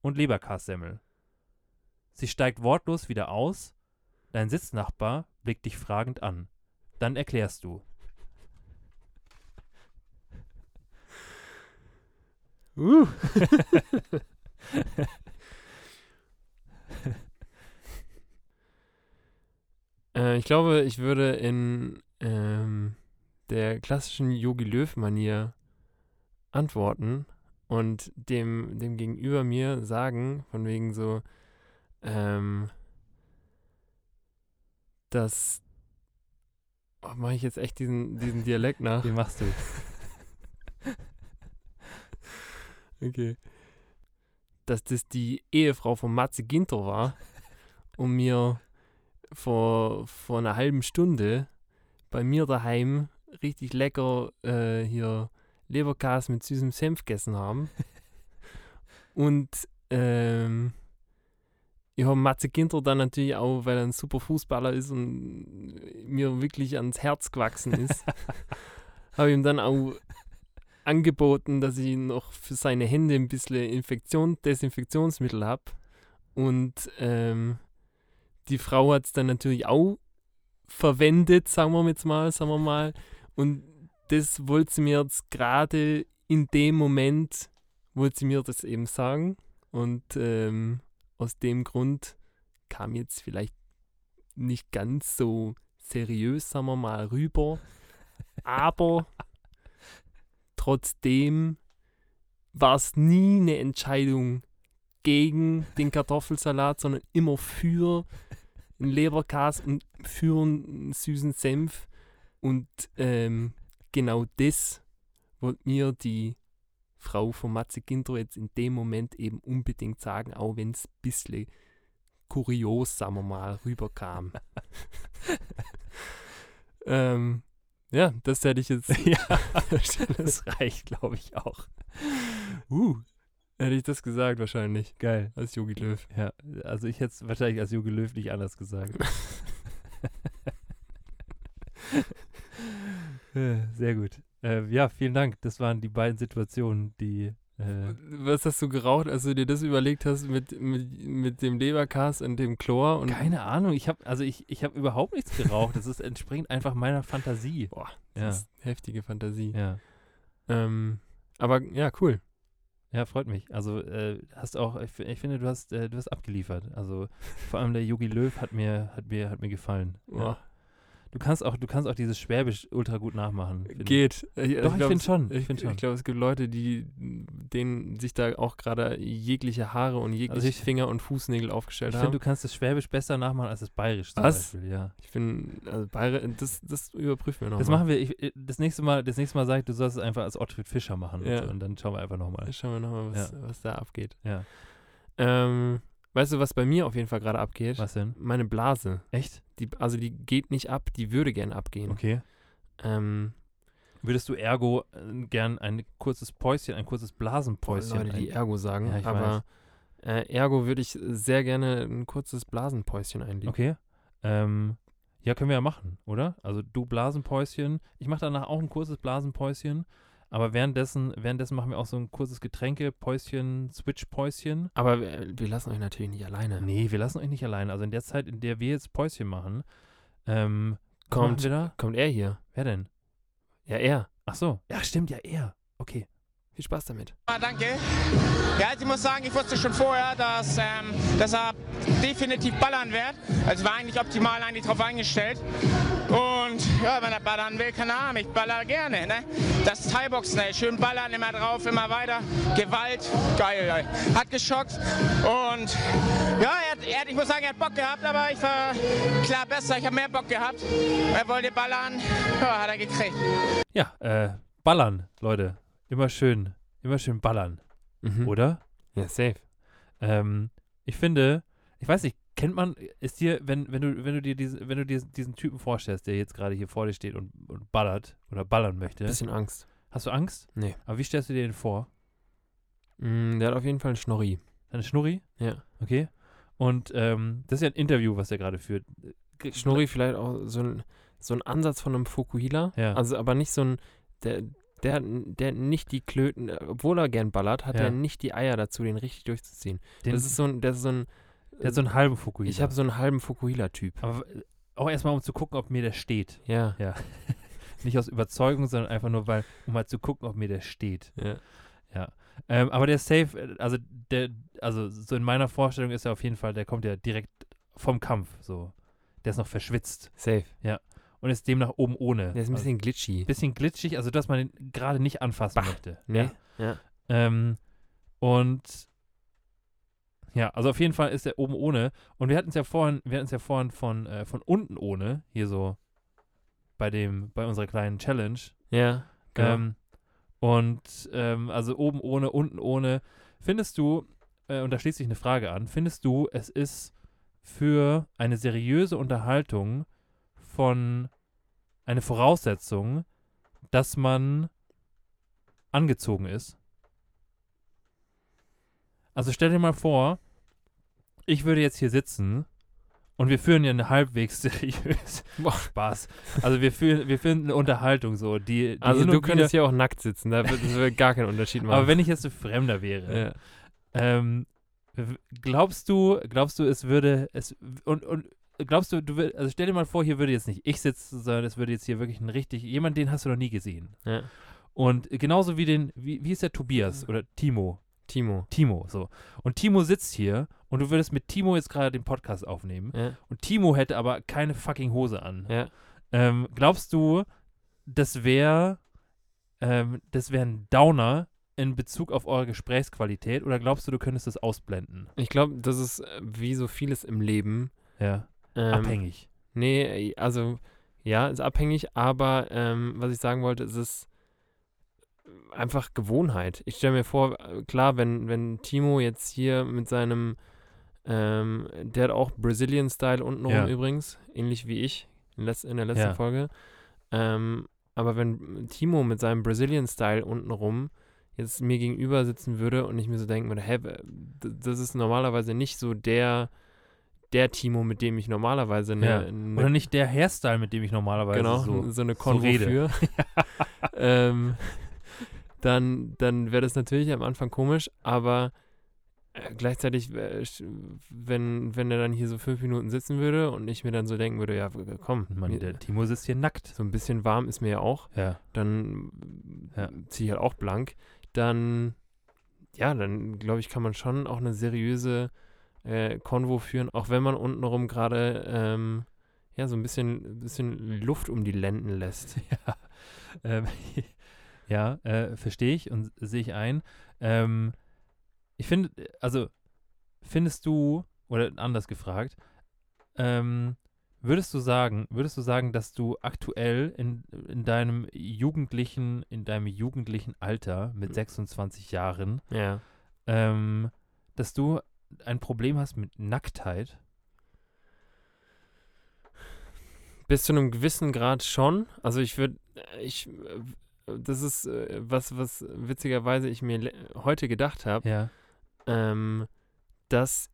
und Leberkassemmel. Sie steigt wortlos wieder aus. Dein Sitznachbar blickt dich fragend an. Dann erklärst du. Uh. äh, ich glaube, ich würde in ähm, der klassischen Yogi Löw-Manier antworten und dem, dem gegenüber mir sagen, von wegen so, ähm, dass. Oh, mache ich jetzt echt diesen, diesen Dialekt nach? Wie machst du? Okay. Dass das die Ehefrau von Matze Ginter war und mir vor, vor einer halben Stunde bei mir daheim richtig lecker äh, hier Leberkäse mit süßem Senf gegessen haben. und ähm, ich habe Matze Ginter dann natürlich auch, weil er ein super Fußballer ist und mir wirklich ans Herz gewachsen ist, habe ihm dann auch angeboten, dass ich noch für seine Hände ein bisschen Infektion, Desinfektionsmittel habe. Und ähm, die Frau hat es dann natürlich auch verwendet, sagen wir jetzt mal, sagen wir mal. Und das wollte sie mir jetzt gerade in dem Moment, wollte sie mir das eben sagen. Und ähm, aus dem Grund kam jetzt vielleicht nicht ganz so seriös, sagen wir mal, rüber. Aber trotzdem war es nie eine Entscheidung gegen den Kartoffelsalat, sondern immer für einen Leberkäse und für einen süßen Senf. Und ähm, genau das wollte mir die Frau von Matze Ginter jetzt in dem Moment eben unbedingt sagen, auch wenn es ein bisschen kurios, sagen wir mal, rüberkam. ähm, ja, das hätte ich jetzt. ja, das reicht, glaube ich, auch. Uh, hätte ich das gesagt wahrscheinlich. Geil. Als Yogi Löw. Ja, also ich hätte es wahrscheinlich als Jogi Löw nicht anders gesagt. Sehr gut. Äh, ja, vielen Dank. Das waren die beiden Situationen, die. Äh, Was hast du geraucht, als du dir das überlegt hast mit, mit, mit dem Leberkas und dem Chlor? Und keine Ahnung. Ich habe also ich, ich habe überhaupt nichts geraucht. Das ist entspringt einfach meiner Fantasie. Boah, Ja, das ist heftige Fantasie. ja, Ähm, aber ja, cool. ja, freut mich. Also äh, hast auch. Ich, ich finde, du hast äh, du hast abgeliefert. Also vor allem der Yogi Löw hat mir hat mir hat mir gefallen. Ja. Du kannst auch du kannst auch dieses Schwäbisch ultra gut nachmachen. ich. geht. Ich, Doch, ich glaub, finde schon. Ich Ich, schon. ich glaube, es gibt Leute, die denen sich da auch gerade jegliche Haare und jegliche Also ich- Finger und Fußnägel aufgestellt Ich haben. finde, du kannst das Schwäbisch besser nachmachen als das Bayerisch zum Was? Beispiel, ja. ich finde, also Bayre, das, das überprüfen wir nochmal. Das machen wir, ich, ich- das nächste Mal, das nächste Mal sage ich, du sollst es einfach als Ottfried Fischer machen Ja. und, so, und dann schauen wir einfach nochmal. Schauen wir nochmal, was, was da abgeht. Ja. Ähm, weißt du, was bei mir auf jeden Fall gerade abgeht? Was denn? Meine Blase. Echt? Die, also die geht nicht ab, die würde gern abgehen. Okay. Ähm, Würdest du ergo äh, gern ein kurzes Päuschen, ein kurzes Blasenpäuschen? Leute, die Ergo sagen. Ja, ich aber äh, ergo würde ich sehr gerne ein kurzes Blasenpäuschen einlegen. okay. Ähm, ja, können wir ja machen, oder? Also du Blasenpäuschen. Ich mache danach auch ein kurzes Blasenpäuschen. Aber währenddessen, währenddessen machen wir auch so ein kurzes Getränke-Päuschen, Switch-Päuschen. Aber wir, wir lassen euch natürlich nicht alleine. Nee, wir lassen euch nicht allein. Also in der Zeit, in der wir jetzt Päuschen machen, ähm, Kommt- machen? Kommt er hier? Wer denn? Ja, er. Ach so. Ja, stimmt, ja, er. Okay. Viel Spaß damit. Ah, danke. Ja, also ich muss sagen, ich wusste schon vorher, dass, ähm, dass er definitiv ballern wird. Also war eigentlich optimal eigentlich drauf eingestellt. Und ja, wenn er ballern will, keine Ahnung, ich baller gerne. Ne? Das Thai-Boxen, ey, schön ballern, immer drauf, immer weiter. Gewalt, geil, ey. Hat geschockt. Und ja, er hat, er hat, ich muss sagen, er hat Bock gehabt, aber ich war klar besser. Ich habe mehr Bock gehabt. Er wollte ballern, ja, hat er gekriegt. Ja, äh, ballern, Leute. Immer schön, immer schön ballern, Mhm. oder? Ja, safe. Ähm, ich finde, ich weiß nicht, kennt man, ist dir, wenn, wenn du, wenn du dir diesen, wenn du dir diesen Typen vorstellst, der jetzt gerade hier vor dir steht und, und ballert oder ballern möchte, Bisschen Angst. hast du Angst? Nee. Aber wie stellst du dir den vor? Mm, der hat auf jeden Fall einen Schnorri. Eine Schnurri? Ja. Okay. Und ähm, das ist ja ein Interview, was er gerade führt. G- Schnurri vielleicht auch so ein, so ein Ansatz von einem Fukuhila. Ja. Also aber nicht so ein, der, der, hat- der nicht die Klöten, obwohl er gern ballert, hat Ja. er nicht die Eier dazu, den richtig durchzuziehen. Den, das ist so ein, das ist so ein, der hat so einen halben Fukuhila. ich habe so einen halben Fukuhila-Typ. Aber auch erstmal, um zu gucken, ob mir der steht. Ja. Ja. Nicht aus Überzeugung, sondern einfach nur, weil, um mal zu gucken, ob mir der steht. ja. Ähm, aber der Safe, also der, also so in meiner Vorstellung ist er auf jeden Fall, der kommt ja direkt vom Kampf, so. Der ist noch verschwitzt Safe. Und ist demnach oben ohne. Der ist ein also, bisschen glitchy. bisschen glitschig, also dass man ihn gerade nicht anfassen Bah. möchte. Nee. Ja. Ja. Ähm, und ja, also auf jeden Fall ist er oben ohne. Und wir hatten es ja vorhin, wir hatten es ja vorhin von, äh, von unten ohne, hier so bei dem, bei unserer kleinen Challenge. Ja. Genau. Ähm, und ähm, also oben ohne, unten ohne. Findest du, äh, und da schließt sich eine Frage an, findest du, es ist für eine seriöse Unterhaltung von eine Voraussetzung, dass man angezogen ist? Also stell dir mal vor, ich würde jetzt hier sitzen und wir führen ja eine halbwegs seriös Boah. Spaß. Also wir führen, wir führen eine Unterhaltung so, die, die also du könntest hier auch nackt sitzen, da wird gar keinen Unterschied machen. aber wenn ich jetzt ein Fremder wäre, ja. ähm, glaubst du, glaubst du, es würde, es und, und glaubst du, du würd, also stell dir mal vor, hier würde jetzt nicht ich sitzen, sondern es würde jetzt hier wirklich ein richtig, jemand, den hast du noch nie gesehen. ja. Und genauso wie den, wie, wie ist der Tobias oder Timo? Timo. Timo, so. Und Timo sitzt hier und du würdest mit Timo jetzt gerade den Podcast aufnehmen Ja. und Timo hätte aber keine fucking Hose an. Ja. Ähm, glaubst du, das wäre ähm, das wäre ein Downer in Bezug auf eure Gesprächsqualität oder glaubst du, du könntest das ausblenden? Ich glaube, das ist äh, wie so vieles im Leben. Ja. Ähm, Abhängig. Nee, also ja, ist abhängig, aber ähm, was ich sagen wollte, es ist einfach Gewohnheit. Ich stelle mir vor, äh, klar, wenn, wenn Timo jetzt hier mit seinem, ähm, der hat auch Brazilian-Style untenrum Ja. übrigens, ähnlich wie ich in, in der letzten Ja. Folge. Ähm, aber wenn Timo mit seinem Brazilian-Style untenrum jetzt mir gegenüber sitzen würde und ich mir so denken würde, hä, das ist normalerweise nicht so der, der Timo, mit dem ich normalerweise eine, Ja. eine Oder nicht der Hairstyle, mit dem ich normalerweise genau, so. so, eine so Konvo rede. für. ähm, dann dann wäre das natürlich am Anfang komisch, aber äh, gleichzeitig, äh, wenn, wenn er dann hier so fünf Minuten sitzen würde und ich mir dann so denken würde, ja, komm, Mann, der Timo sitzt hier nackt. so ein bisschen warm ist mir ja auch, Ja. dann Ja. ziehe ich halt auch blank, dann, ja, dann glaube ich, kann man schon auch eine seriöse äh, Konvo führen, auch wenn man untenrum gerade, ähm, ja, so ein bisschen, bisschen Luft um die Lenden lässt. Ja, ähm, ja äh, verstehe ich und sehe ich ein. Ähm, ich finde, also findest du, oder anders gefragt, ähm, würdest du sagen, würdest du sagen, dass du aktuell in, in deinem jugendlichen, in deinem jugendlichen Alter mit 26 Jahren, Ja. ähm, dass du ein Problem hast mit Nacktheit? Bis zu einem gewissen Grad schon. Also ich würde, ich, äh, das ist äh, was, was witzigerweise ich mir heute gedacht habe, Ja. ähm, dass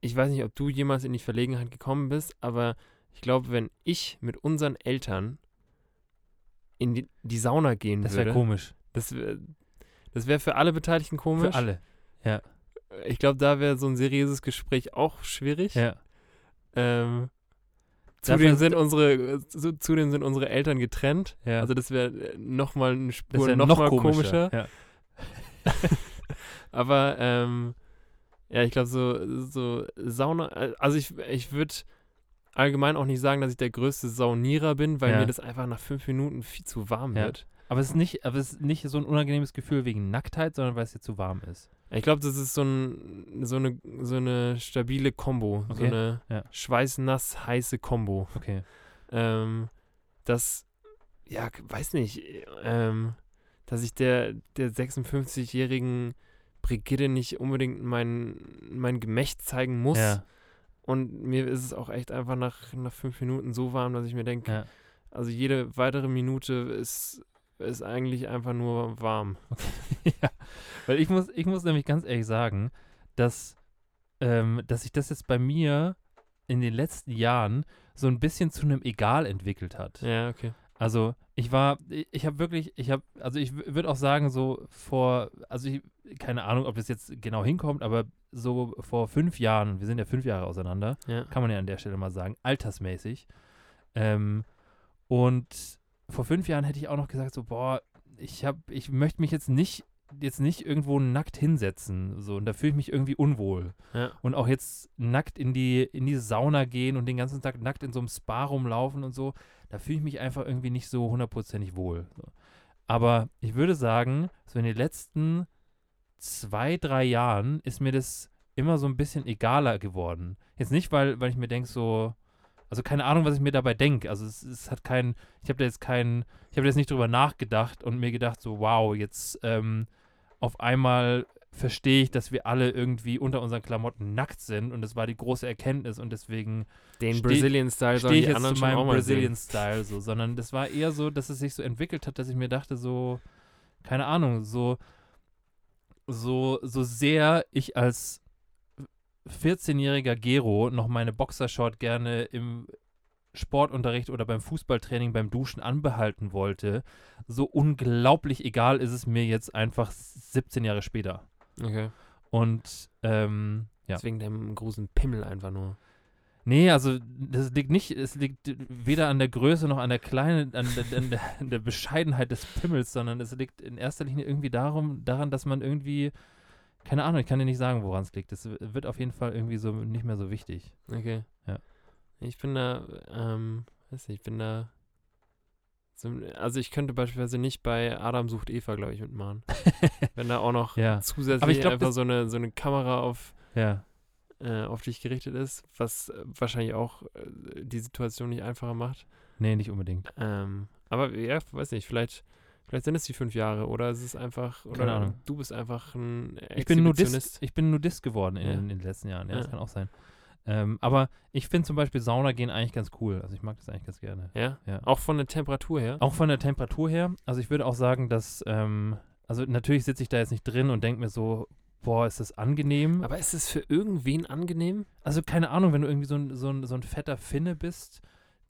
ich weiß nicht, ob du jemals in die Verlegenheit gekommen bist, aber ich glaube, wenn ich mit unseren Eltern in die, die Sauna gehen Das würde. wäre komisch. Das wäre das wär für alle Beteiligten komisch. Für alle. Ich glaube, da wäre so ein seriöses Gespräch auch schwierig. Ja. Ähm, zudem sind unsere zu, zudem sind unsere Eltern getrennt. ja. Also das wäre nochmal eine das Spur noch, noch, mal komischer. komischer. Ja. Aber ähm, ja, ich glaube so, so Sauna, äh, also ich, ich würde allgemein auch nicht sagen, dass ich der größte Saunierer bin, weil Ja. mir das einfach nach fünf Minuten viel zu warm wird. Aber es ist nicht, aber es ist nicht so ein unangenehmes Gefühl wegen Nacktheit, sondern weil es dir zu warm ist. Ich glaube, das ist so, ein, so, eine, so eine stabile Kombo, so Okay, eine ja. schweißnass heiße Kombo. Okay. ähm, dass, ja, weiß nicht, ähm, dass ich der, der 56-jährigen Brigitte nicht unbedingt mein, mein Gemächt zeigen muss. Ja. Und mir ist es auch echt einfach nach, nach fünf Minuten so warm, dass ich mir denke, Ja. also jede weitere Minute ist, ist eigentlich einfach nur warm. ja. Weil ich muss, ich muss nämlich ganz ehrlich sagen, dass, ähm, dass sich das jetzt bei mir in den letzten Jahren so ein bisschen zu einem Egal entwickelt hat. Ja, okay. Also ich war, ich, habe wirklich, ich habe, also ich würde auch sagen, so vor, also ich, keine Ahnung, ob das jetzt genau hinkommt, aber so vor fünf Jahren, wir sind ja fünf Jahre auseinander, Ja. kann man ja an der Stelle mal sagen, altersmäßig. Ähm, und vor fünf Jahren hätte ich auch noch gesagt, so, boah, ich habe, ich möchte mich jetzt nicht, jetzt nicht irgendwo nackt hinsetzen, so, und da fühle ich mich irgendwie unwohl. Ja. Und auch jetzt nackt in die, in die Sauna gehen und den ganzen Tag nackt in so einem Spa rumlaufen und so, da fühle ich mich einfach irgendwie nicht so hundertprozentig wohl. So. Aber ich würde sagen, so in den letzten zwei, drei Jahren ist mir das immer so ein bisschen egaler geworden. Jetzt nicht, weil, weil ich mir denke, so, also keine Ahnung, was ich mir dabei denke. Also es, es hat kein, ich habe da jetzt keinen, ich habe jetzt nicht drüber nachgedacht und mir gedacht, so, wow, jetzt ähm, auf einmal verstehe ich, dass wir alle irgendwie unter unseren Klamotten nackt sind und das war die große Erkenntnis und deswegen Den Brazilian Style stehe ich jetzt anderen zu meinem Brazilian. Style so, sondern das war eher so, dass es sich so entwickelt hat, dass ich mir dachte, so, keine Ahnung, so, so, so sehr ich als 14-jähriger Gero noch meine Boxershort gerne im Sportunterricht oder beim Fußballtraining beim Duschen anbehalten wollte, so unglaublich egal ist es mir jetzt einfach 17 Jahre später. Okay. Und ähm, ja. Deswegen dem großen Pimmel einfach nur. Nee, also das liegt nicht, es liegt weder an der Größe noch an der kleinen, an der, an der, an der Bescheidenheit des Pimmels, sondern es liegt in erster Linie irgendwie darum, daran, dass man irgendwie, keine Ahnung, ich kann dir nicht sagen, woran es liegt. Es wird auf jeden Fall irgendwie so nicht mehr so wichtig. Okay. Ja. Ich bin da, ähm, weiß nicht, ich bin da. So, also ich könnte beispielsweise nicht bei Adam sucht Eva, glaube ich, mitmachen. Wenn da auch noch Ja. zusätzlich glaub, einfach das- so eine, so eine Kamera auf, Ja, äh, auf dich gerichtet ist, was äh, wahrscheinlich auch äh, die Situation nicht einfacher macht. nee, nicht unbedingt. Ähm, aber ja, weiß nicht, vielleicht, vielleicht sind es die fünf Jahre oder es ist einfach, oder Keine Ahnung. du bist einfach ein Ich bin Nudist, ich bin Nudist geworden in, Ja. in den letzten Jahren, ja, das Ja. kann auch sein. Ähm, aber ich finde zum Beispiel Sauna gehen eigentlich ganz cool. Also ich mag das eigentlich ganz gerne. Ja? Ja. Auch von der Temperatur her? Auch von der Temperatur her. Also ich würde auch sagen, dass, ähm, also natürlich sitze ich da jetzt nicht drin und denke mir so, boah, ist das angenehm. Aber ist es für irgendwen angenehm? also keine Ahnung, wenn du irgendwie so ein, so ein, so ein fetter Finne bist,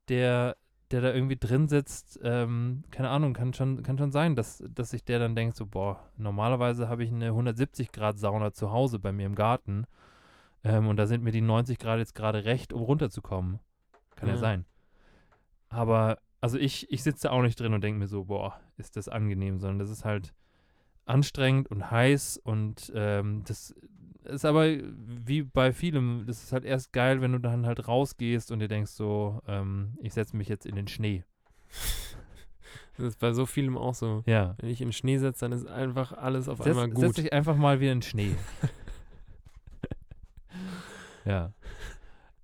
der, der da irgendwie drin sitzt, ähm, keine Ahnung, kann schon, kann schon sein, dass, dass sich der dann denkt, so, boah, normalerweise habe ich eine 170 Grad Sauna zu Hause bei mir im Garten ähm, und da sind mir die 90 Grad jetzt gerade recht, um runterzukommen. Kann ja, Ja. sein. Aber, also ich, ich sitze da auch nicht drin und denke mir so, boah, ist das angenehm, sondern das ist halt anstrengend und heiß und ähm, das ist aber wie bei vielem, das ist halt erst geil, wenn du dann halt rausgehst und dir denkst so, ähm, ich setze mich jetzt in den Schnee. Das ist bei so vielem auch so. Ja. Wenn ich in den Schnee setze, dann ist einfach alles auf Setz, einmal setz gut. dich einfach mal wieder in den Schnee. ja.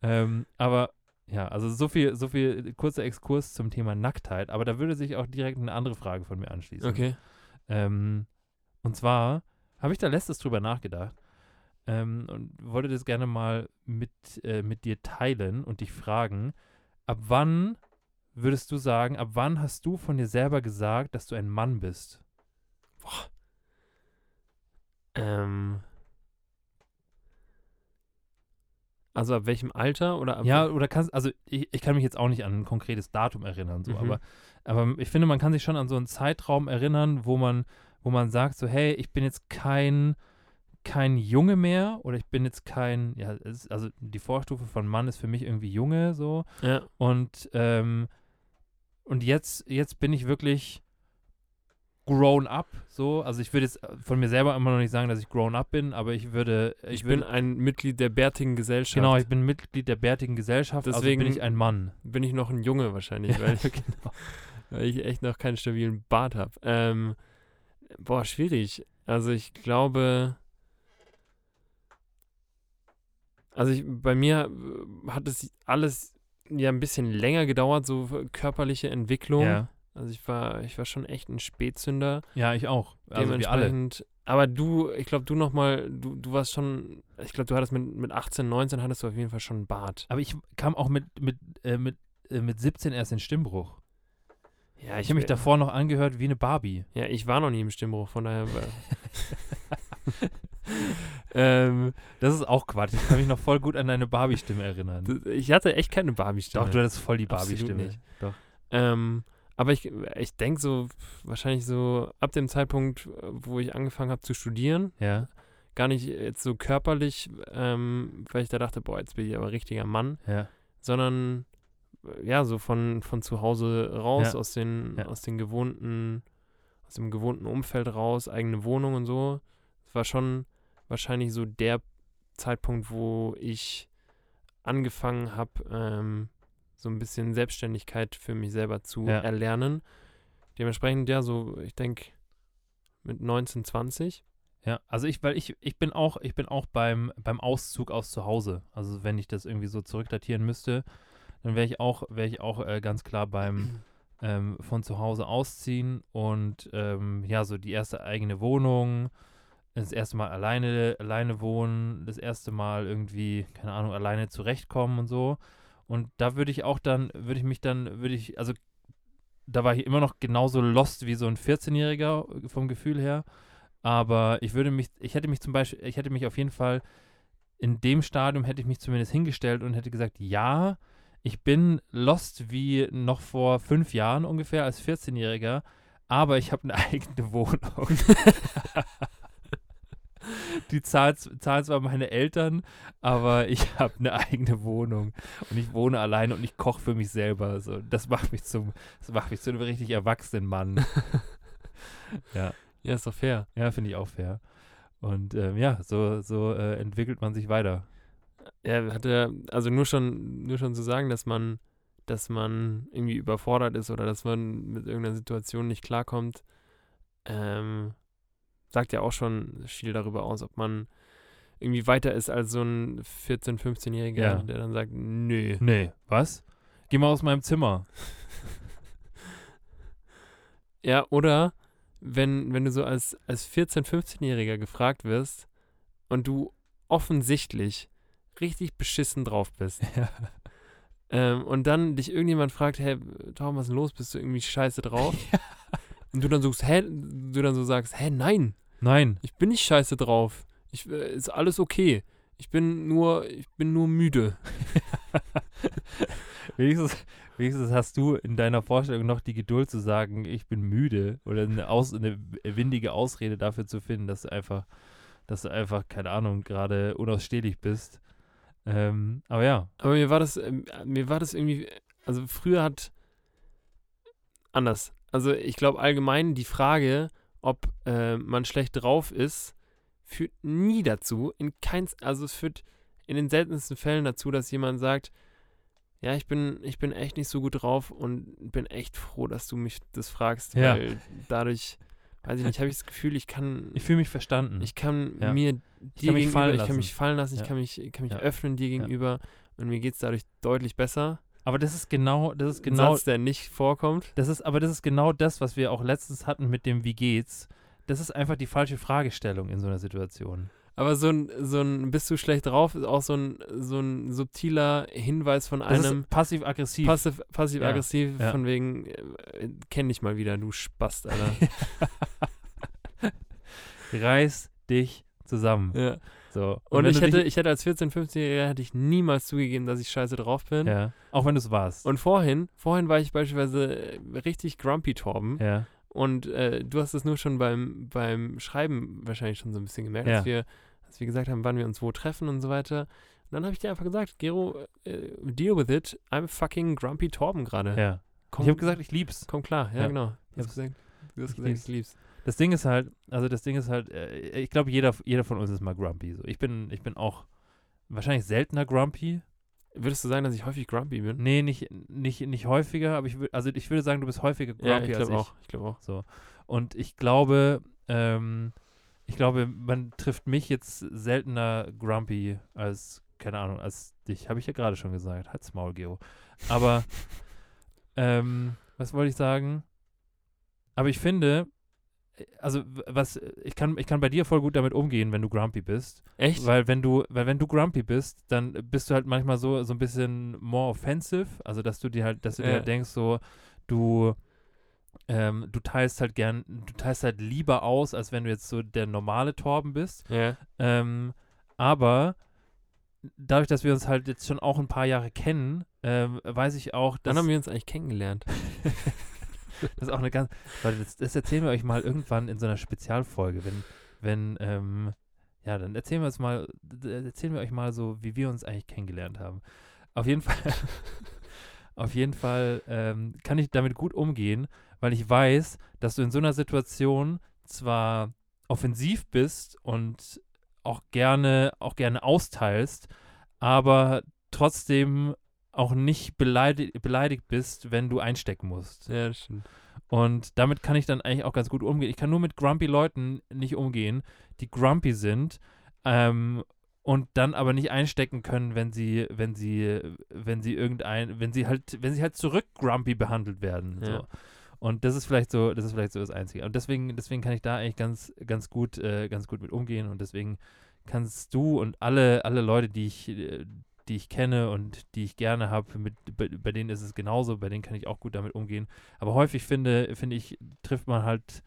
Ähm, aber ja, also so viel, so viel kurzer Exkurs zum Thema Nacktheit, aber da würde sich auch direkt eine andere Frage von mir anschließen. Okay. Ähm, und zwar habe ich da letztes drüber nachgedacht ähm, und wollte das gerne mal mit, äh, mit dir teilen und dich fragen, ab wann würdest du sagen, ab wann hast du von dir selber gesagt, dass du ein Mann bist? Ähm. Also ab welchem Alter oder ab Ja, oder kannst, also ich, ich kann mich jetzt auch nicht an ein konkretes Datum erinnern, so, Mhm. aber, aber ich finde, man kann sich schon an so einen Zeitraum erinnern, wo man, wo man sagt, so, hey, ich bin jetzt kein, kein Junge mehr oder ich bin jetzt kein, ja, ist, also die Vorstufe von Mann ist für mich irgendwie Junge, so, Ja, und, ähm, und jetzt, jetzt bin ich wirklich grown up, so, also ich würde jetzt von mir selber immer noch nicht sagen, dass ich grown up bin, aber ich würde, ich, ich bin würde, ein Mitglied der bärtigen Gesellschaft. genau, ich bin Mitglied der bärtigen Gesellschaft, Deswegen- also bin ich ein Mann. bin ich noch ein Junge wahrscheinlich, weil, ich, genau. weil ich echt noch keinen stabilen Bart habe. Ähm, boah, schwierig. Also ich glaube, also ich, bei mir äh, hat es alles ja ein bisschen länger gedauert, so körperliche Entwicklung. Ja. Also ich war, ich war schon echt ein Spätzünder. Ja, ich auch. Also wir alle. Dementsprechend. Aber du, ich glaube, du nochmal, du, du warst schon, ich glaube, du hattest mit, mit 18, 19 hattest du auf jeden Fall schon einen Bart. Aber ich kam auch mit, mit, äh, mit, äh, mit 17 erst in Stimmbruch. Ja, Ich habe mich davor noch angehört wie eine Barbie. Ja, ich war noch nie im Stimmbruch, von daher. ähm, Das ist auch Quatsch. Ich kann mich noch voll gut an deine Barbie-Stimme erinnern. ich hatte echt keine Barbie-Stimme. Doch, du hattest voll die Barbie-Stimme. Doch. Ähm, aber ich, ich denke so, wahrscheinlich so ab dem Zeitpunkt, wo ich angefangen habe zu studieren, Ja, gar nicht jetzt so körperlich, ähm, weil ich da dachte, boah, jetzt bin ich aber richtiger Mann, ja. sondern äh, ja, so von, von zu Hause raus, Ja. aus den, Ja. aus den gewohnten, aus dem gewohnten Umfeld raus, eigene Wohnung und so. Das war schon wahrscheinlich so der Zeitpunkt, wo ich angefangen habe, ähm, so ein bisschen Selbstständigkeit für mich selber zu Ja. erlernen. Dementsprechend, ja, so, ich denke, mit 19, 20. Ja, also ich, weil ich, ich bin auch, ich bin auch beim, beim Auszug aus zu Hause. Also wenn ich das irgendwie so zurückdatieren müsste, dann wäre ich auch, wäre ich auch äh, ganz klar beim ähm, von zu Hause ausziehen und ähm, ja, so die erste eigene Wohnung, das erste Mal alleine, alleine wohnen, das erste Mal irgendwie, keine Ahnung, alleine zurechtkommen und so. Und da würde ich auch dann, würde ich mich dann, würde ich, also da war ich immer noch genauso lost wie so ein 14-Jähriger vom Gefühl her. Aber ich würde mich, ich hätte mich zum Beispiel, ich hätte mich auf jeden Fall in dem Stadium hätte ich mich zumindest hingestellt und hätte gesagt, ja, ich bin lost wie noch vor fünf Jahren ungefähr als 14-Jähriger, aber ich habe eine eigene Wohnung. Die zahlen, zahlen zwar meine Eltern, aber ich habe eine eigene Wohnung und ich wohne alleine und ich koche für mich selber. So, das macht mich zum, das macht mich zu einem richtig erwachsenen Mann. ja. Ja, ist doch fair. Ja, finde ich auch fair. Und ähm, ja, so, so äh, entwickelt man sich weiter. Ja, hatte, also nur schon, nur schon zu sagen, dass man, dass man irgendwie überfordert ist oder dass man mit irgendeiner Situation nicht klarkommt, ähm, sagt ja auch schon viel darüber aus, ob man irgendwie weiter ist als so ein 14-, 15-Jähriger, Ja. der dann sagt, nö. Nee, was? Geh mal aus meinem Zimmer. Ja, oder wenn, wenn du so als, als 14-, 15-Jähriger gefragt wirst und du offensichtlich richtig beschissen drauf bist. Ja. Ähm, und dann dich irgendjemand fragt, hey, Tom, was ist denn los? Bist du irgendwie scheiße drauf? Und du dann sagst, hä, du dann so sagst, hä, nein, Nein. ich bin nicht scheiße drauf. Ich, äh, ist alles okay. Ich bin nur, ich bin nur müde. wenigstens, wenigstens hast du in deiner Vorstellung noch die Geduld zu sagen, ich bin müde oder eine, Aus, eine windige Ausrede dafür zu finden, dass du einfach, dass du einfach, keine Ahnung, gerade unausstehlich bist. Ähm, aber ja, Aber mir war das, ähm, mir war das irgendwie, also früher hat anders. Also ich glaube allgemein die Frage, ob äh, man schlecht drauf ist, führt nie dazu, in keins, also es führt in den seltensten Fällen dazu, dass jemand sagt, ja, ich bin, ich bin echt nicht so gut drauf und bin echt froh, dass du mich das fragst, Ja. weil dadurch, weiß ich nicht, habe ich das Gefühl, ich kann, ich fühle mich verstanden. ich kann Ja. mir dir mich gegenüber, fallen ich kann lassen. mich fallen lassen, Ja. ich kann mich, ich kann mich öffnen dir gegenüber und mir geht es dadurch deutlich besser. Aber das ist genau, das ist genau, Satz, der nicht vorkommt. Das ist, aber das ist genau das, was wir auch letztens hatten mit dem Wie geht's. Das ist einfach die falsche Fragestellung in so einer Situation. Aber so ein, so ein bist du schlecht drauf, ist auch so ein, so ein subtiler Hinweis von Das einem ist passiv-aggressiv. passiv, passiv-aggressiv, Ja. von wegen, äh, kenn dich mal wieder, du Spast, Alter. Reiß dich zusammen. ja. So. Und, wenn ich hätte, ich hätte als 14-, 15-Jähriger hätte ich niemals zugegeben, dass ich scheiße drauf bin. ja, auch wenn du es warst. Und vorhin, vorhin war ich beispielsweise äh, richtig grumpy Torben. ja, Und äh, du hast es nur schon beim, beim Schreiben wahrscheinlich schon so ein bisschen gemerkt, Ja. als, wir, als wir gesagt haben, wann wir uns wo treffen und so weiter. Und dann habe ich dir einfach gesagt, Gero, äh, deal with it. I'm fucking grumpy Torben gerade. ja. Komm, Ich habe gesagt, ich lieb's. komm klar. Ja, Ja. genau. Du hast gesagt, du hast ich gesagt, ich lieb's. Das Ding ist halt, also das Ding ist halt, äh, ich glaube, jeder, jeder von uns ist mal grumpy. So. Ich bin, ich bin auch wahrscheinlich seltener grumpy. Würdest du sagen, dass ich häufig grumpy bin? Nee, nicht, nicht, nicht häufiger, aber ich würde, also ich würde sagen, du bist häufiger grumpy Ja, ich als glaube ich. auch. Ich glaube auch. So. Und ich glaube, ähm, ich glaube, man trifft mich jetzt seltener grumpy als, keine Ahnung, als dich. Habe ich ja gerade schon gesagt. Halt's Maul, Geo. Aber, ähm, was wollte ich sagen? Aber ich finde, also was, ich kann, ich kann bei dir voll gut damit umgehen, wenn du grumpy bist. Echt? Weil wenn du, weil wenn du grumpy bist, dann bist du halt manchmal so, so ein bisschen more offensive. Also dass du dir halt, dass du dir Ja. halt denkst, so, du, ähm, du teilst halt gern, du teilst halt lieber aus, als wenn du jetzt so der normale Torben bist. ja. Ähm, aber dadurch, dass wir uns halt jetzt schon auch ein paar Jahre kennen, ähm, weiß ich auch, dass Dann haben wir uns eigentlich kennengelernt. das ist auch eine ganz. Leute, das, das erzählen wir euch mal irgendwann in so einer Spezialfolge, wenn, wenn, ähm, ja, dann erzählen wir uns mal, erzählen wir euch mal so, wie wir uns eigentlich kennengelernt haben. Auf jeden Fall, auf jeden Fall ähm, kann ich damit gut umgehen, weil ich weiß, dass du in so einer Situation zwar offensiv bist und auch gerne, auch gerne austeilst, aber trotzdem auch nicht beleidigt, beleidigt bist, wenn du einstecken musst. Ja, das stimmt. Und damit kann ich dann eigentlich auch ganz gut umgehen. Ich kann nur mit grumpy Leuten nicht umgehen, die grumpy sind ähm, und dann aber nicht einstecken können, wenn sie, wenn sie, wenn sie irgendein, wenn sie halt, wenn sie halt zurück grumpy behandelt werden. Ja. So. Und das ist vielleicht so, das ist vielleicht so das Einzige. Und deswegen, deswegen kann ich da eigentlich ganz, ganz gut, äh, ganz gut mit umgehen. Und deswegen kannst du und alle, alle Leute, die ich, äh, die ich kenne und die ich gerne habe, mit bei, bei denen ist es genauso, bei denen kann ich auch gut damit umgehen. Aber häufig finde, finde ich, trifft man halt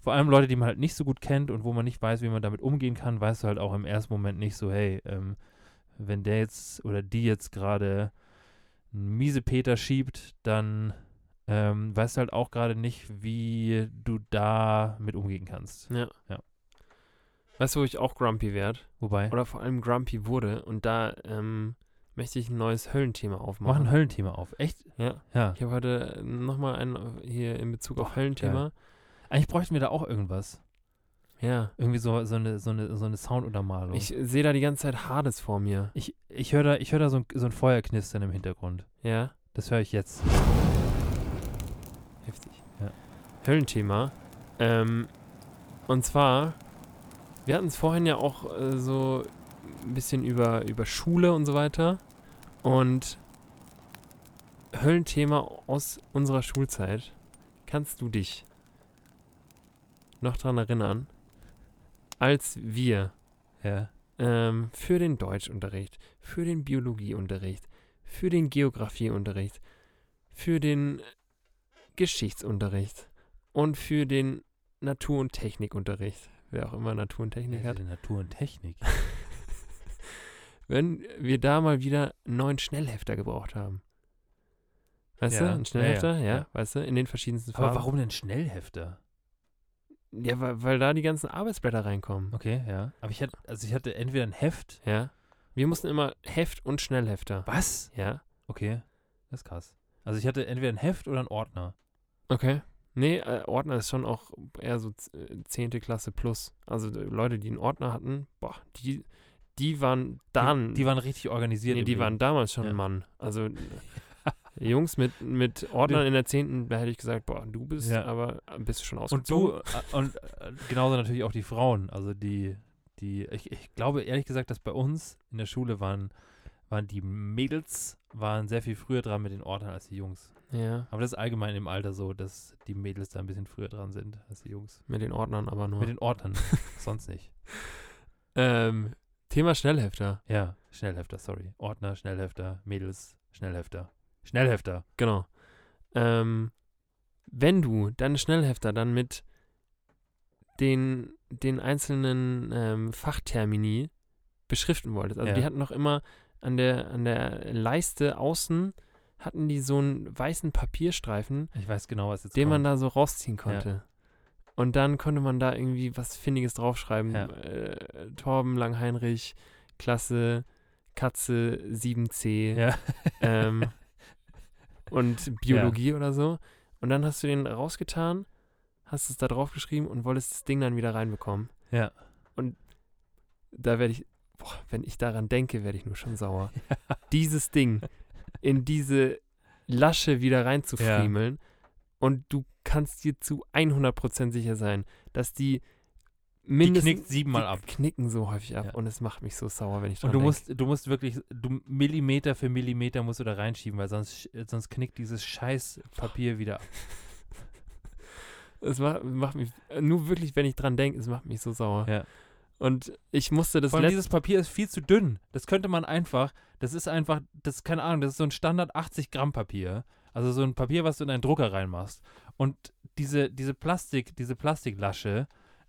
vor allem Leute, die man halt nicht so gut kennt und wo man nicht weiß, wie man damit umgehen kann, weißt du halt auch im ersten Moment nicht so, hey, ähm, wenn der jetzt oder die jetzt gerade einen miese Peter schiebt, dann ähm, weißt du halt auch gerade nicht, wie du da mit umgehen kannst. Ja. Ja. Weißt du, wo ich auch grumpy werde? Wobei, Oder vor allem grumpy wurde? Und da ähm, möchte ich ein neues Höllenthema mach aufmachen. ein Höllenthema auf. Echt? Ja. Ja. Ich habe heute nochmal ein hier in Bezug auf Höllenthema. Eigentlich bräuchten wir da auch irgendwas. Ja. Irgendwie so, so eine, so eine, so eine Sounduntermalung. Ich sehe da die ganze Zeit Hades vor mir. Ich, ich höre da, ich hör da so, ein, so ein Feuerknistern im Hintergrund. Ja. Das höre ich jetzt. Heftig. Ja. Höllenthema. Ähm, und zwar, wir hatten es vorhin ja auch äh, so ein bisschen über, über Schule und so weiter. Und Höllenthema aus unserer Schulzeit. Kannst du dich noch dran erinnern, als wir Ja. ähm, für den Deutschunterricht, für den Biologieunterricht, für den Geografieunterricht, für den Geschichtsunterricht und für den Natur- und Technikunterricht, wer auch immer Natur und Technik hat, Die Natur und Technik. wenn wir da mal wieder einen neuen Schnellhefter gebraucht haben. Weißt Ja, du, ja, ein Schnellhefter, ja, ja. weißt du, in den verschiedensten Aber Farben. warum denn Schnellhefter? Ja, weil, weil da die ganzen Arbeitsblätter reinkommen. Okay, ja. Aber ich hatte, also ich hatte entweder ein Heft. Ja. Wir mussten immer Heft und Schnellhefter. Was? Ja. Okay, das ist krass. Also ich hatte entweder ein Heft oder einen Ordner. Okay. Nee, äh, Ordner ist schon auch eher so äh, 10. Klasse plus. Also Leute, die einen Ordner hatten, boah, die, die waren dann. Die, die waren richtig organisiert. nee, die Leben. waren damals schon Ja. ein Mann. Also Jungs mit, mit Ordnern in der 10. da hätte ich gesagt, boah, du bist Ja. aber äh, bist du schon Und ausgezogen. du, äh, und genauso natürlich auch die Frauen. Also die, die, ich, ich glaube ehrlich gesagt, dass bei uns in der Schule waren, waren die Mädels waren sehr viel früher dran mit den Ordnern als die Jungs. Ja, Aber das ist allgemein im Alter so, dass die Mädels da ein bisschen früher dran sind als die Jungs. mit den Ordnern aber nur. Mit den Ordnern, sonst nicht. ähm, Thema Schnellhefter. Ja, Schnellhefter, sorry. Ordner, Schnellhefter, Mädels, Schnellhefter. Schnellhefter. Genau. Ähm, wenn du deine Schnellhefter dann mit den, den einzelnen ähm, Fachtermini beschriften wolltest. Also Ja. die hatten noch immer an der, an der Leiste außen hatten die so einen weißen Papierstreifen, Ich weiß genau, was jetzt den man kommt. da so rausziehen konnte. Und dann konnte man da irgendwie was Findiges draufschreiben. Ja. Äh, Torben Langheinrich, Klasse, Katze 7c Ja. ähm, und Biologie oder so. Und dann hast du den rausgetan, hast es da drauf geschrieben und wolltest das Ding dann wieder reinbekommen. Ja. Und da werde ich, boah, wenn ich daran denke, werde ich nur schon sauer. Dieses Ding in diese Lasche wieder reinzufriemeln und du kannst dir zu 100% sicher sein, dass die Die mindestens knickt siebenmal die ab. knicken so häufig ab Ja. und es macht mich so sauer, wenn ich Und dran du denk. musst, du musst wirklich, du Millimeter für Millimeter musst du da reinschieben, weil sonst, sonst knickt dieses scheiß Papier wieder ab. Es macht, macht mich, nur wirklich, wenn ich dran denke, es macht mich so sauer. Ja. Und ich musste das Vor dieses Papier ist viel zu dünn. Das könnte man einfach, das ist einfach, das ist keine Ahnung, das ist so ein Standard 80 Gramm Papier. Also so ein Papier, was du in deinen Drucker reinmachst. Und diese, diese Plastik, diese Plastiklasche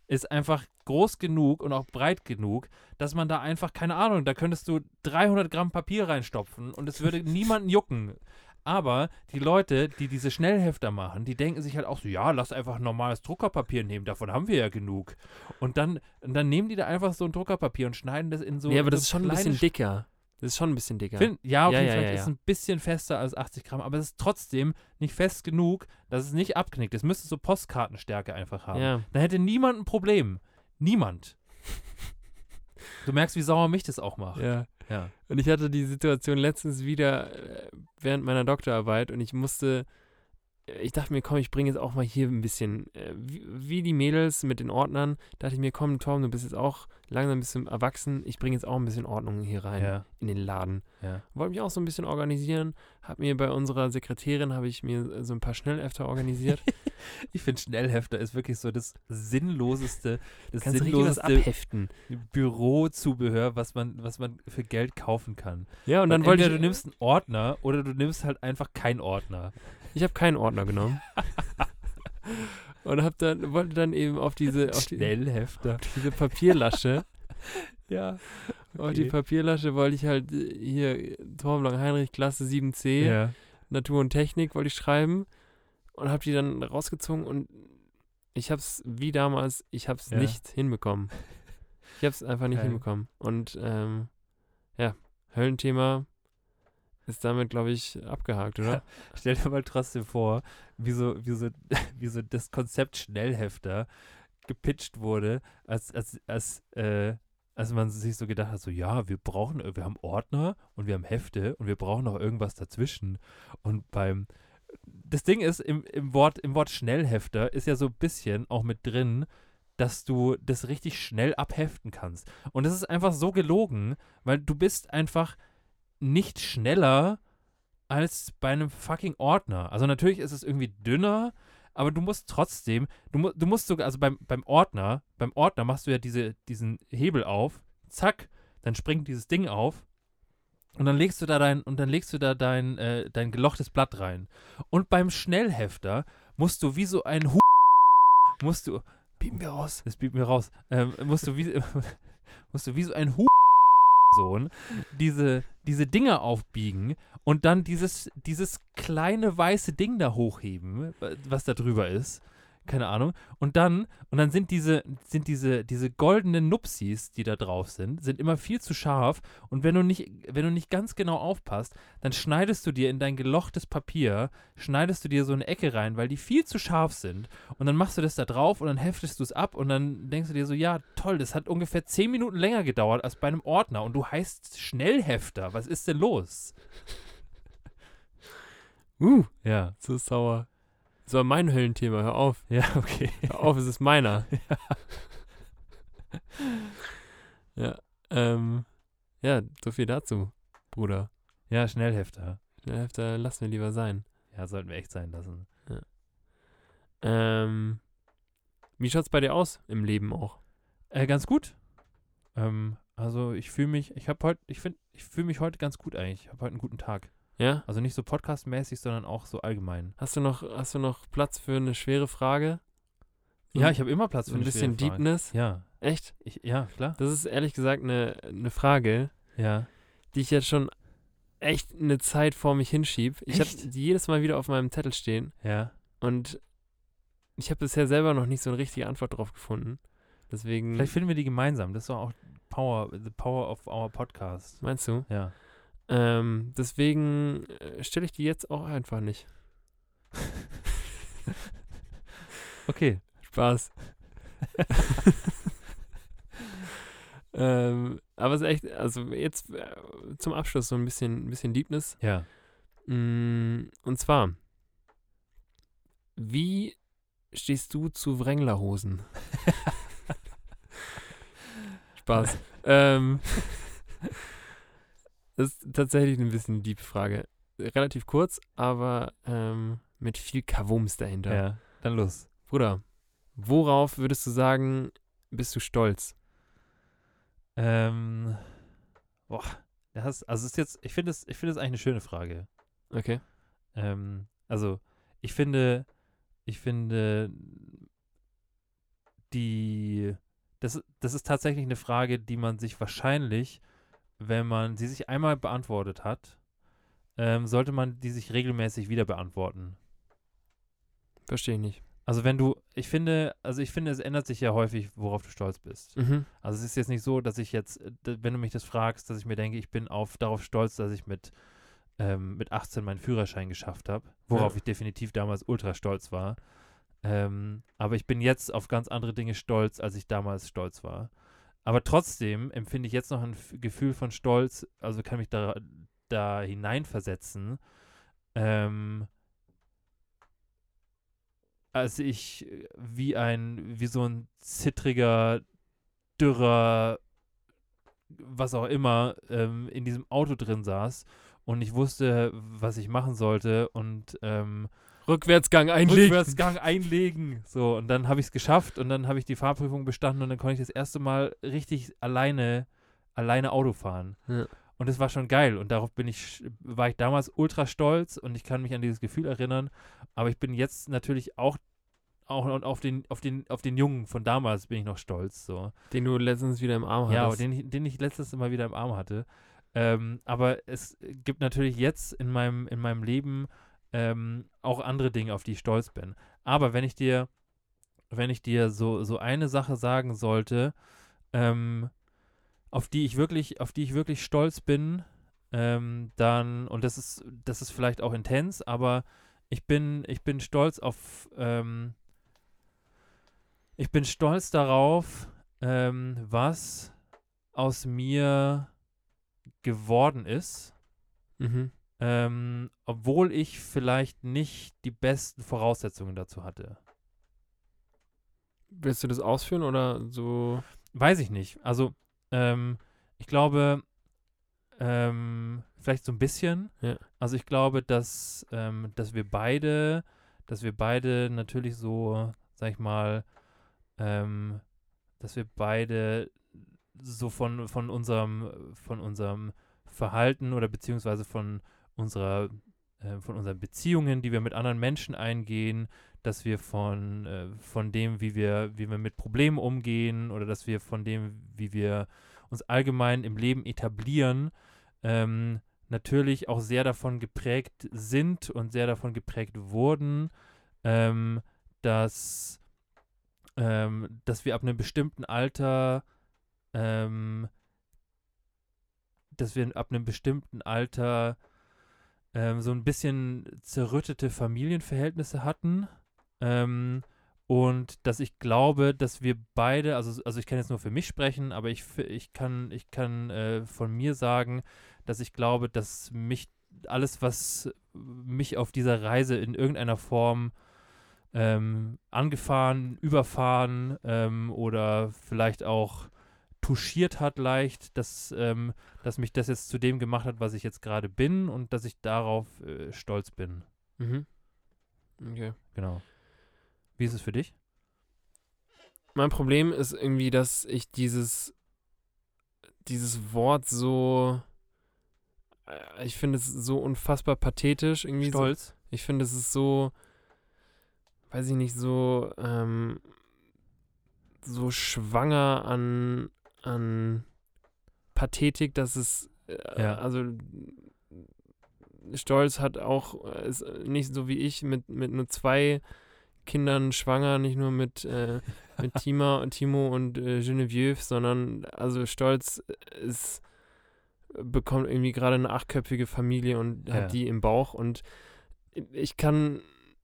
ist einfach groß genug und auch breit genug, dass man da einfach, keine Ahnung, da könntest du 300 Gramm Papier reinstopfen und es würde niemanden jucken. Aber die Leute, die diese Schnellhefter machen, die denken sich halt auch so, ja, lass einfach normales Druckerpapier nehmen, davon haben wir ja genug. Und dann, und dann nehmen die da einfach so ein Druckerpapier und schneiden das in so Nee, aber das so ist schon ein bisschen dicker. Das ist schon ein bisschen dicker. Find, ja, okay, Ja, ja, vielleicht ja, ist es ja. ein bisschen fester als 80 Gramm, aber es ist trotzdem nicht fest genug, dass es nicht abknickt. Es müsste so Postkartenstärke einfach haben. ja. Da hätte niemand ein Problem. Niemand. Du merkst, wie sauer mich das auch macht. ja. Ja. Und ich hatte die Situation letztens wieder äh, während meiner Doktorarbeit und ich musste, ich dachte mir, komm, ich bringe jetzt auch mal hier ein bisschen, äh, wie, wie die Mädels mit den Ordnern, dachte ich mir, komm, Tom, du bist jetzt auch langsam ein bisschen erwachsen, ich bringe jetzt auch ein bisschen Ordnung hier rein Ja. in den Laden. Ja. Wollte mich auch so ein bisschen organisieren, habe mir bei unserer Sekretärin, habe ich mir so ein paar Schnellhefter organisiert. Ich finde, Schnellhefter ist wirklich so das sinnloseste, das Kannst sinnloseste abheften. Bürozubehör, was man, was man für Geld kaufen kann. Ja, und Weil dann wollte ich, du nimmst einen Ordner oder du nimmst halt einfach keinen Ordner. Ich habe keinen Ordner genommen. und hab dann, wollte dann eben auf diese, auf die, Schnellhefter. diese Papierlasche Ja. Auf die Papierlasche wollte ich halt äh, hier Torben Lang-Heinrich, Klasse 7c, Ja. Natur und Technik wollte ich schreiben und habe die dann rausgezogen und ich habe es wie damals, ich habe es Ja. nicht hinbekommen. Ich habe es einfach nicht Geil. hinbekommen. Und ähm, ja, Höllenthema ist damit, glaube ich, abgehakt, oder? Stell dir mal trotzdem vor, wie so, wie so, wie so das Konzept Schnellhefter gepitcht wurde, als, als, als, äh, als man sich so gedacht hat, so ja, wir brauchen, wir haben Ordner und wir haben Hefte und wir brauchen noch irgendwas dazwischen. Und beim das Ding ist, im, im, Wort, im Wort Schnellhefter ist ja so ein bisschen auch mit drin, dass du das richtig schnell abheften kannst. Und das ist einfach so gelogen, weil du bist einfach nicht schneller als bei einem fucking Ordner. Also natürlich ist es irgendwie dünner, aber du musst trotzdem, du, du musst sogar, also beim, beim Ordner, beim Ordner machst du ja diese, diesen Hebel auf, zack, dann springt dieses Ding auf und dann legst du da dein, und dann legst du da dein, äh, dein gelochtes Blatt rein. Und beim Schnellhefter musst du wie so ein Hu musst du, Bieben wir raus. das blieb mir raus, ähm, musst du wie, musst du wie so ein Hu Sohn diese, diese Dinger aufbiegen und dann dieses, dieses kleine weiße Ding da hochheben, wa- was da drüber ist. Keine Ahnung. Und dann, und dann sind diese, sind diese, diese goldenen Nupsis, die da drauf sind, sind immer viel zu scharf. Und wenn du nicht, wenn du nicht ganz genau aufpasst, dann schneidest du dir in dein gelochtes Papier, schneidest du dir so eine Ecke rein, weil die viel zu scharf sind. Und dann machst du das da drauf und dann heftest du es ab und dann denkst du dir so, ja, toll, das hat ungefähr zehn Minuten länger gedauert als bei einem Ordner und du heißt Schnellhefter. Was ist denn los? Uh, Ja. so sauer. Das war mein Höllenthema, hör auf. Ja, okay. Hör auf, es ist meiner. ja, ähm, ja, so viel dazu, Bruder. Ja, Schnellhefter. Schnellhefter lassen wir lieber sein. Ja, sollten wir echt sein lassen. Ähm, wie schaut's bei dir aus im Leben auch? Äh, ganz gut. Ähm, also ich fühle mich, ich habe heute, ich finde, ich fühle mich heute ganz gut eigentlich. Ich habe heute einen guten Tag. Ja? Also nicht so podcastmäßig, sondern auch so allgemein. Hast du noch, hast du noch Platz für eine schwere Frage? So Ja, ich habe immer Platz für ein eine bisschen schwere Frage. Deepness. Ja. Echt? Ich, ja, klar. Das ist ehrlich gesagt eine, eine Frage, Ja. die ich jetzt schon echt eine Zeit vor mich hinschieb. Ich habe die jedes Mal wieder auf meinem Zettel stehen Ja. und ich habe bisher selber noch nicht so eine richtige Antwort drauf gefunden. Deswegen, Vielleicht finden wir die gemeinsam. Das ist doch auch Power, the power of our podcast. meinst du? Ja. Ähm, deswegen äh, stelle ich die jetzt auch einfach nicht. Okay. Spaß. ähm, aber es ist echt, also jetzt äh, zum Abschluss so ein bisschen, ein bisschen Liebnis. Ja. Mm, und zwar, wie stehst du zu Wränglerhosen? Spaß. ähm, das ist tatsächlich ein bisschen die Frage. Relativ kurz, aber ähm, mit viel Kavums dahinter. Ja. Dann los. Bruder, worauf würdest du sagen, bist du stolz? Ähm. Boah. Das, also ist jetzt, ich finde es, ich finde es eigentlich eine schöne Frage. Okay. Ähm, also, ich finde, ich finde, die, das, das ist tatsächlich eine Frage, die man sich wahrscheinlich, wenn man sie sich einmal beantwortet hat, ähm, sollte man die sich regelmäßig wieder beantworten. Verstehe ich nicht. Also wenn du, ich finde, also ich finde, es ändert sich ja häufig, worauf du stolz bist. Mhm. Also es ist jetzt nicht so, dass ich jetzt, äh, wenn du mich das fragst, dass ich mir denke, ich bin auf, darauf stolz, dass ich mit, ähm, mit 18 meinen Führerschein geschafft habe, worauf Ja. ich definitiv damals ultra stolz war. Ähm, aber ich bin jetzt auf ganz andere Dinge stolz, als ich damals stolz war. Aber trotzdem empfinde ich jetzt noch ein Gefühl von Stolz, also kann mich da, da hineinversetzen, ähm, als ich äh, wie ein, wie so ein zittriger, dürrer, was auch immer, ähm, in diesem Auto drin saß und ich wusste, was ich machen sollte und ähm, Rückwärtsgang einlegen. Rückwärtsgang einlegen. So, und dann habe ich es geschafft und dann habe ich die Fahrprüfung bestanden und dann konnte ich das erste Mal richtig alleine, alleine Auto fahren. Ja. Und das war schon geil und darauf bin ich, war ich damals ultra stolz und ich kann mich an dieses Gefühl erinnern. Aber ich bin jetzt natürlich auch, auch und auf den, auf den, auf den Jungen von damals bin ich noch stolz. So. Den du letztens wieder im Arm Ja, hattest. den ich, den ich letztes Mal wieder im Arm hatte. Ähm, aber es gibt natürlich jetzt in meinem, in meinem Leben ähm, auch andere Dinge, auf die ich stolz bin. Aber wenn ich dir, wenn ich dir so, so eine Sache sagen sollte, ähm, auf die ich wirklich, auf die ich wirklich stolz bin, ähm, dann, und das ist, das ist vielleicht auch intens, aber ich bin, ich bin stolz auf, ähm, ich bin stolz darauf, ähm, was aus mir geworden ist, mhm. Ähm, obwohl ich vielleicht nicht die besten Voraussetzungen dazu hatte. Willst du das ausführen oder so? Weiß ich nicht. Also, ähm, ich glaube, ähm, vielleicht so ein bisschen. Ja. Also ich glaube, dass, ähm, dass wir beide, dass wir beide natürlich so, sag ich mal, ähm, dass wir beide so von, von unserem, von unserem Verhalten oder beziehungsweise von unserer, äh, von unseren Beziehungen, die wir mit anderen Menschen eingehen, dass wir von, äh, von dem, wie wir, wie wir mit Problemen umgehen oder dass wir von dem, wie wir uns allgemein im Leben etablieren, ähm, natürlich auch sehr davon geprägt sind und sehr davon geprägt wurden, ähm, dass, ähm, dass wir ab einem bestimmten Alter, ähm, dass wir ab einem bestimmten Alter ähm, so ein bisschen zerrüttete Familienverhältnisse hatten. Ähm, und dass ich glaube, dass wir beide, also, also ich kann jetzt nur für mich sprechen, aber ich, ich kann, ich kann äh, von mir sagen, dass ich glaube, dass mich alles, was mich auf dieser Reise in irgendeiner Form ähm, angefahren, überfahren ähm, oder vielleicht auch touchiert hat leicht, dass, ähm, dass mich das jetzt zu dem gemacht hat, was ich jetzt gerade bin und dass ich darauf äh, stolz bin. Mhm. Okay. Genau. Wie ist es für dich? Mein Problem ist irgendwie, dass ich dieses, dieses Wort so, äh, ich finde es so unfassbar pathetisch irgendwie. So, Stolz? ich finde es ist so, weiß ich nicht, so, ähm, so schwanger an, an Pathetik, dass es, äh, Ja. also Stolz hat auch, äh, ist nicht so wie ich, mit, mit nur zwei Kindern schwanger, nicht nur mit, äh, mit Tima, Timo und äh, Genevieve, sondern also Stolz ist, bekommt irgendwie gerade eine achtköpfige Familie und Ja. hat die im Bauch und ich kann,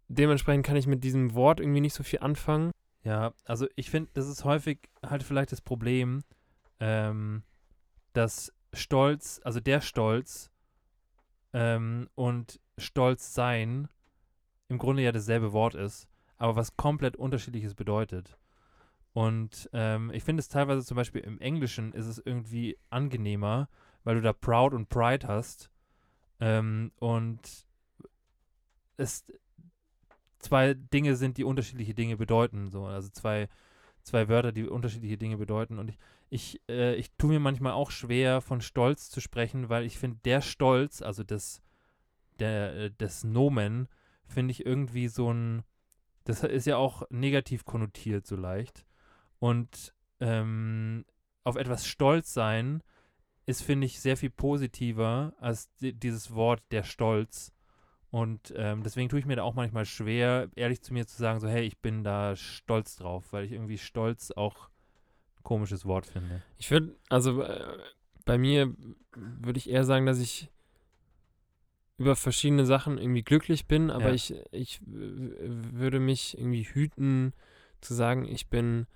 dementsprechend kann ich mit diesem Wort irgendwie nicht so viel anfangen. Ja, also ich finde, das ist häufig halt vielleicht das Problem, ähm, dass Stolz, also der Stolz ähm, und Stolz sein im Grunde ja dasselbe Wort ist, aber was komplett unterschiedliches bedeutet. Und ähm, ich finde es teilweise zum Beispiel im Englischen ist es irgendwie angenehmer, weil du da proud und pride hast ähm, und es zwei Dinge sind, die unterschiedliche Dinge bedeuten. So. Also zwei, zwei Wörter, die unterschiedliche Dinge bedeuten. Und ich, ich, äh, ich tue mir manchmal auch schwer, von Stolz zu sprechen, weil ich finde, der Stolz, also das, der, äh, das Nomen, finde ich irgendwie so ein, das ist ja auch negativ konnotiert so leicht. Und ähm, auf etwas stolz sein ist, finde ich, sehr viel positiver als di dieses Wort der Stolz. Und ähm, deswegen tue ich mir da auch manchmal schwer, ehrlich zu mir zu sagen, so, hey, ich bin da stolz drauf, weil ich irgendwie stolz auch komisches Wort finde. Ich würde, also äh, bei mir würde ich eher sagen, dass ich über verschiedene Sachen irgendwie glücklich bin, aber Ja. ich, ich würde mich irgendwie hüten zu sagen, ich bin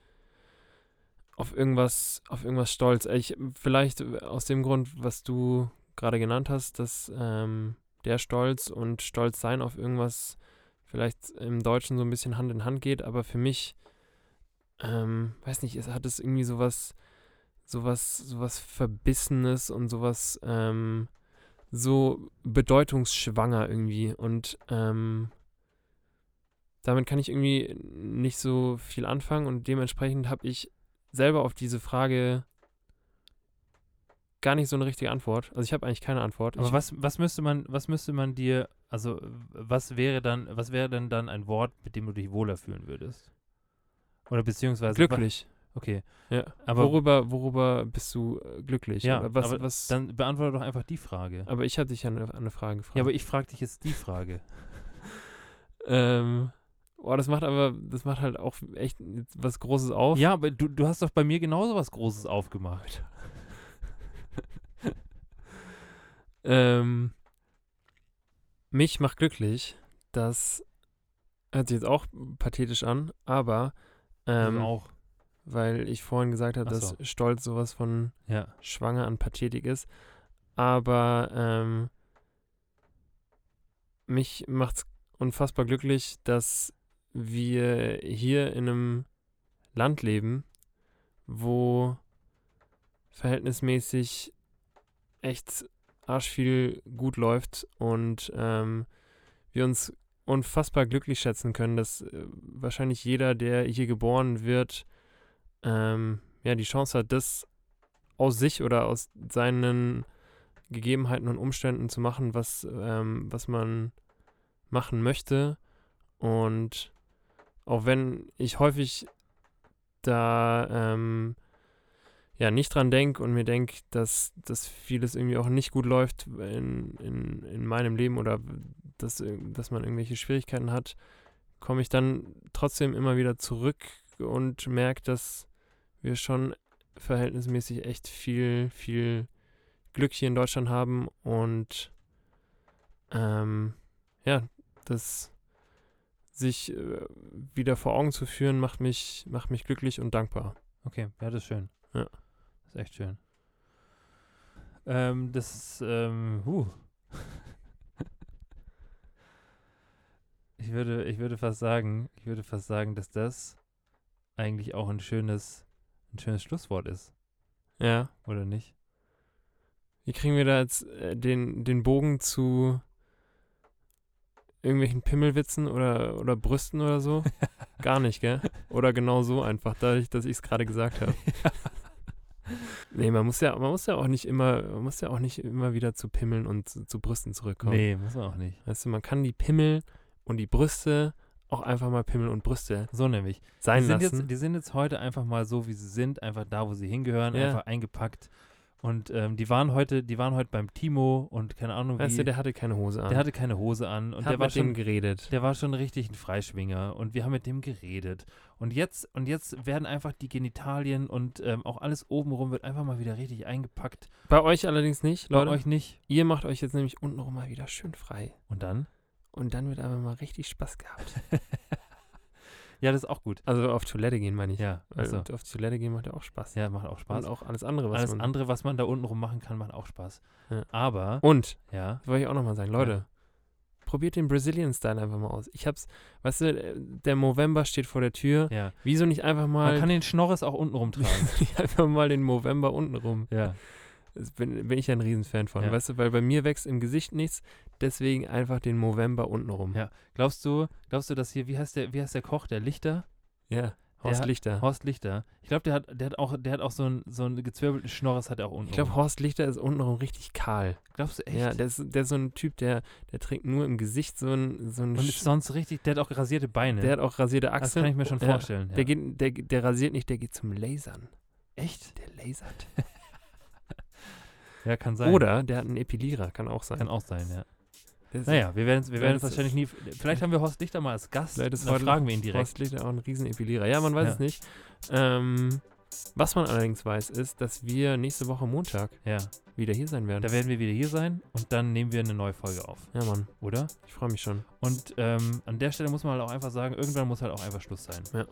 auf irgendwas, auf irgendwas stolz. Ich, vielleicht aus dem Grund, was du gerade genannt hast, dass ähm, der Stolz und Stolz sein auf irgendwas vielleicht im Deutschen so ein bisschen Hand in Hand geht, aber für mich, ähm, weiß nicht, es hat es irgendwie sowas, sowas, sowas Verbissenes und sowas ähm, so bedeutungsschwanger irgendwie. Und ähm, damit kann ich irgendwie nicht so viel anfangen und dementsprechend habe ich selber auf diese Frage gar nicht so eine richtige Antwort. Also ich habe eigentlich keine Antwort. Aber ich, was, was müsste man, was müsste man dir, also was wäre dann, was wäre denn dann ein Wort, mit dem du dich wohler fühlen würdest? Oder beziehungsweise glücklich. Okay. Ja. Aber worüber, worüber bist du äh, glücklich? Ja, was, aber was, dann beantworte doch einfach die Frage. aber ich hatte dich ja eine, eine Frage gefragt. Ja, aber ich frage dich jetzt die Frage. Ähm, boah, das macht aber, das macht halt auch echt was Großes auf. Ja, aber du, du hast doch bei mir genauso was Großes aufgemacht. Ähm, mich macht glücklich, das hört sich jetzt auch pathetisch an, aber ähm, Also auch. weil ich vorhin gesagt habe, Ach dass so. Stolz sowas von Ja. schwanger an Pathetik ist. Aber ähm, mich macht's unfassbar glücklich, dass wir hier in einem Land leben, wo verhältnismäßig echt arschviel gut läuft und ähm, wir uns unfassbar glücklich schätzen können, dass äh, wahrscheinlich jeder, der hier geboren wird, ähm, ja, die Chance hat, das aus sich oder aus seinen Gegebenheiten und Umständen zu machen, was, ähm, was man machen möchte. Und auch wenn ich häufig da ähm, ja nicht dran denke und mir denke, dass, dass vieles irgendwie auch nicht gut läuft in, in, in meinem Leben oder dass, dass man irgendwelche Schwierigkeiten hat, komme ich dann trotzdem immer wieder zurück und merke, dass wir schon verhältnismäßig echt viel, viel Glück hier in Deutschland haben und ähm, ja, das sich äh, wieder vor Augen zu führen, macht mich, macht mich glücklich und dankbar. Okay, ja, das ist schön. Ja. Das ist echt schön. Ähm, das ist, ähm, huh. Ich würde, ich würde fast sagen, ich würde fast sagen, dass das eigentlich auch ein schönes, ein schönes Schlusswort ist, Ja. oder nicht? Wie kriegen wir da jetzt äh, den, den Bogen zu irgendwelchen Pimmelwitzen oder, oder Brüsten oder so? Gar nicht, gell? Oder genau so einfach, dadurch, dass ich es gerade gesagt habe. Nee, man muss ja, man muss ja auch nicht immer, man muss ja auch nicht immer wieder zu Pimmeln und zu, zu Brüsten zurückkommen. Nee, muss man auch nicht. Weißt du, man kann die Pimmel und die Brüste auch einfach mal Pimmel und Brüste So nämlich. sein die, sind lassen. jetzt, die sind jetzt heute einfach mal so, wie sie sind, einfach da, wo sie hingehören, Ja. einfach eingepackt. Und ähm, die waren heute, die waren heute beim Timo und keine Ahnung wie. weißt du, der hatte keine Hose an. der hatte keine Hose an und Hat der war schon, geredet. der war schon richtig ein Freischwinger und wir haben mit dem geredet. Und jetzt, und jetzt werden einfach die Genitalien und ähm, auch alles obenrum wird einfach mal wieder richtig eingepackt. Bei euch allerdings nicht, Bei Leute. euch nicht. Ihr macht euch jetzt nämlich untenrum mal wieder schön frei. Und dann? Und dann wird aber mal richtig Spaß gehabt. Ja, das ist auch gut. Also auf Toilette gehen meine ich. Ja, also, auf Toilette gehen macht ja auch Spaß. ja, macht auch Spaß. Und auch alles andere, was Alles man... andere, was man da unten rum machen kann, macht auch Spaß. Ja. Aber, Und, ja, das wollte ich auch nochmal sagen, Leute, probiert den Brazilian Style einfach mal aus. Ich hab's, weißt du, äh, der November steht vor der Tür. ja. Wieso nicht einfach Man mal, kann den Schnorres auch unten rum tragen. einfach mal den November unten rum? ja. Das bin, bin ich ja ein Riesenfan von. Ja. Weißt du, weil bei mir wächst im Gesicht nichts, deswegen einfach den November unten rum. Ja. Glaubst du, glaubst du, dass hier, wie heißt der, wie heißt der Koch, der Lichter? Ja, Horst hat- Lichter. Horst Lichter. Ich glaube, der hat, der hat auch, der hat auch so einen so einen gezwirbelten Schnorres hat er auch unten. Ich glaube. Horst Lichter ist untenrum richtig kahl. Glaubst du echt? Ja, der ist, der ist so ein Typ, der, der trägt nur im Gesicht so ein, so ein Und ist sonst richtig, der hat auch rasierte Beine. der hat auch rasierte das Achseln. kann ich mir schon Ja, vorstellen. Ja. Der, geht, der, der rasiert nicht, der geht zum Lasern. echt? Der lasert. Ja, kann sein. Oder der hat einen Epilierer, kann auch sein. Kann auch sein, ja. Naja, wir werden es wir werden wahrscheinlich nie. Vielleicht haben wir Horst Lichter mal als Gast. Vielleicht ist Dann fragen wir ihn direkt. Horst Lichter auch ein riesen Epilierer. Ja, man weiß Ja. es nicht. Ähm, was man allerdings weiß, ist, dass wir nächste Woche Montag Ja, wieder hier sein werden. da werden wir wieder hier sein und dann nehmen wir eine neue Folge auf, Ja, Mann, oder? ich freue mich schon. Und ähm, an der Stelle muss man halt auch einfach sagen, irgendwann muss halt auch einfach Schluss sein. Ja.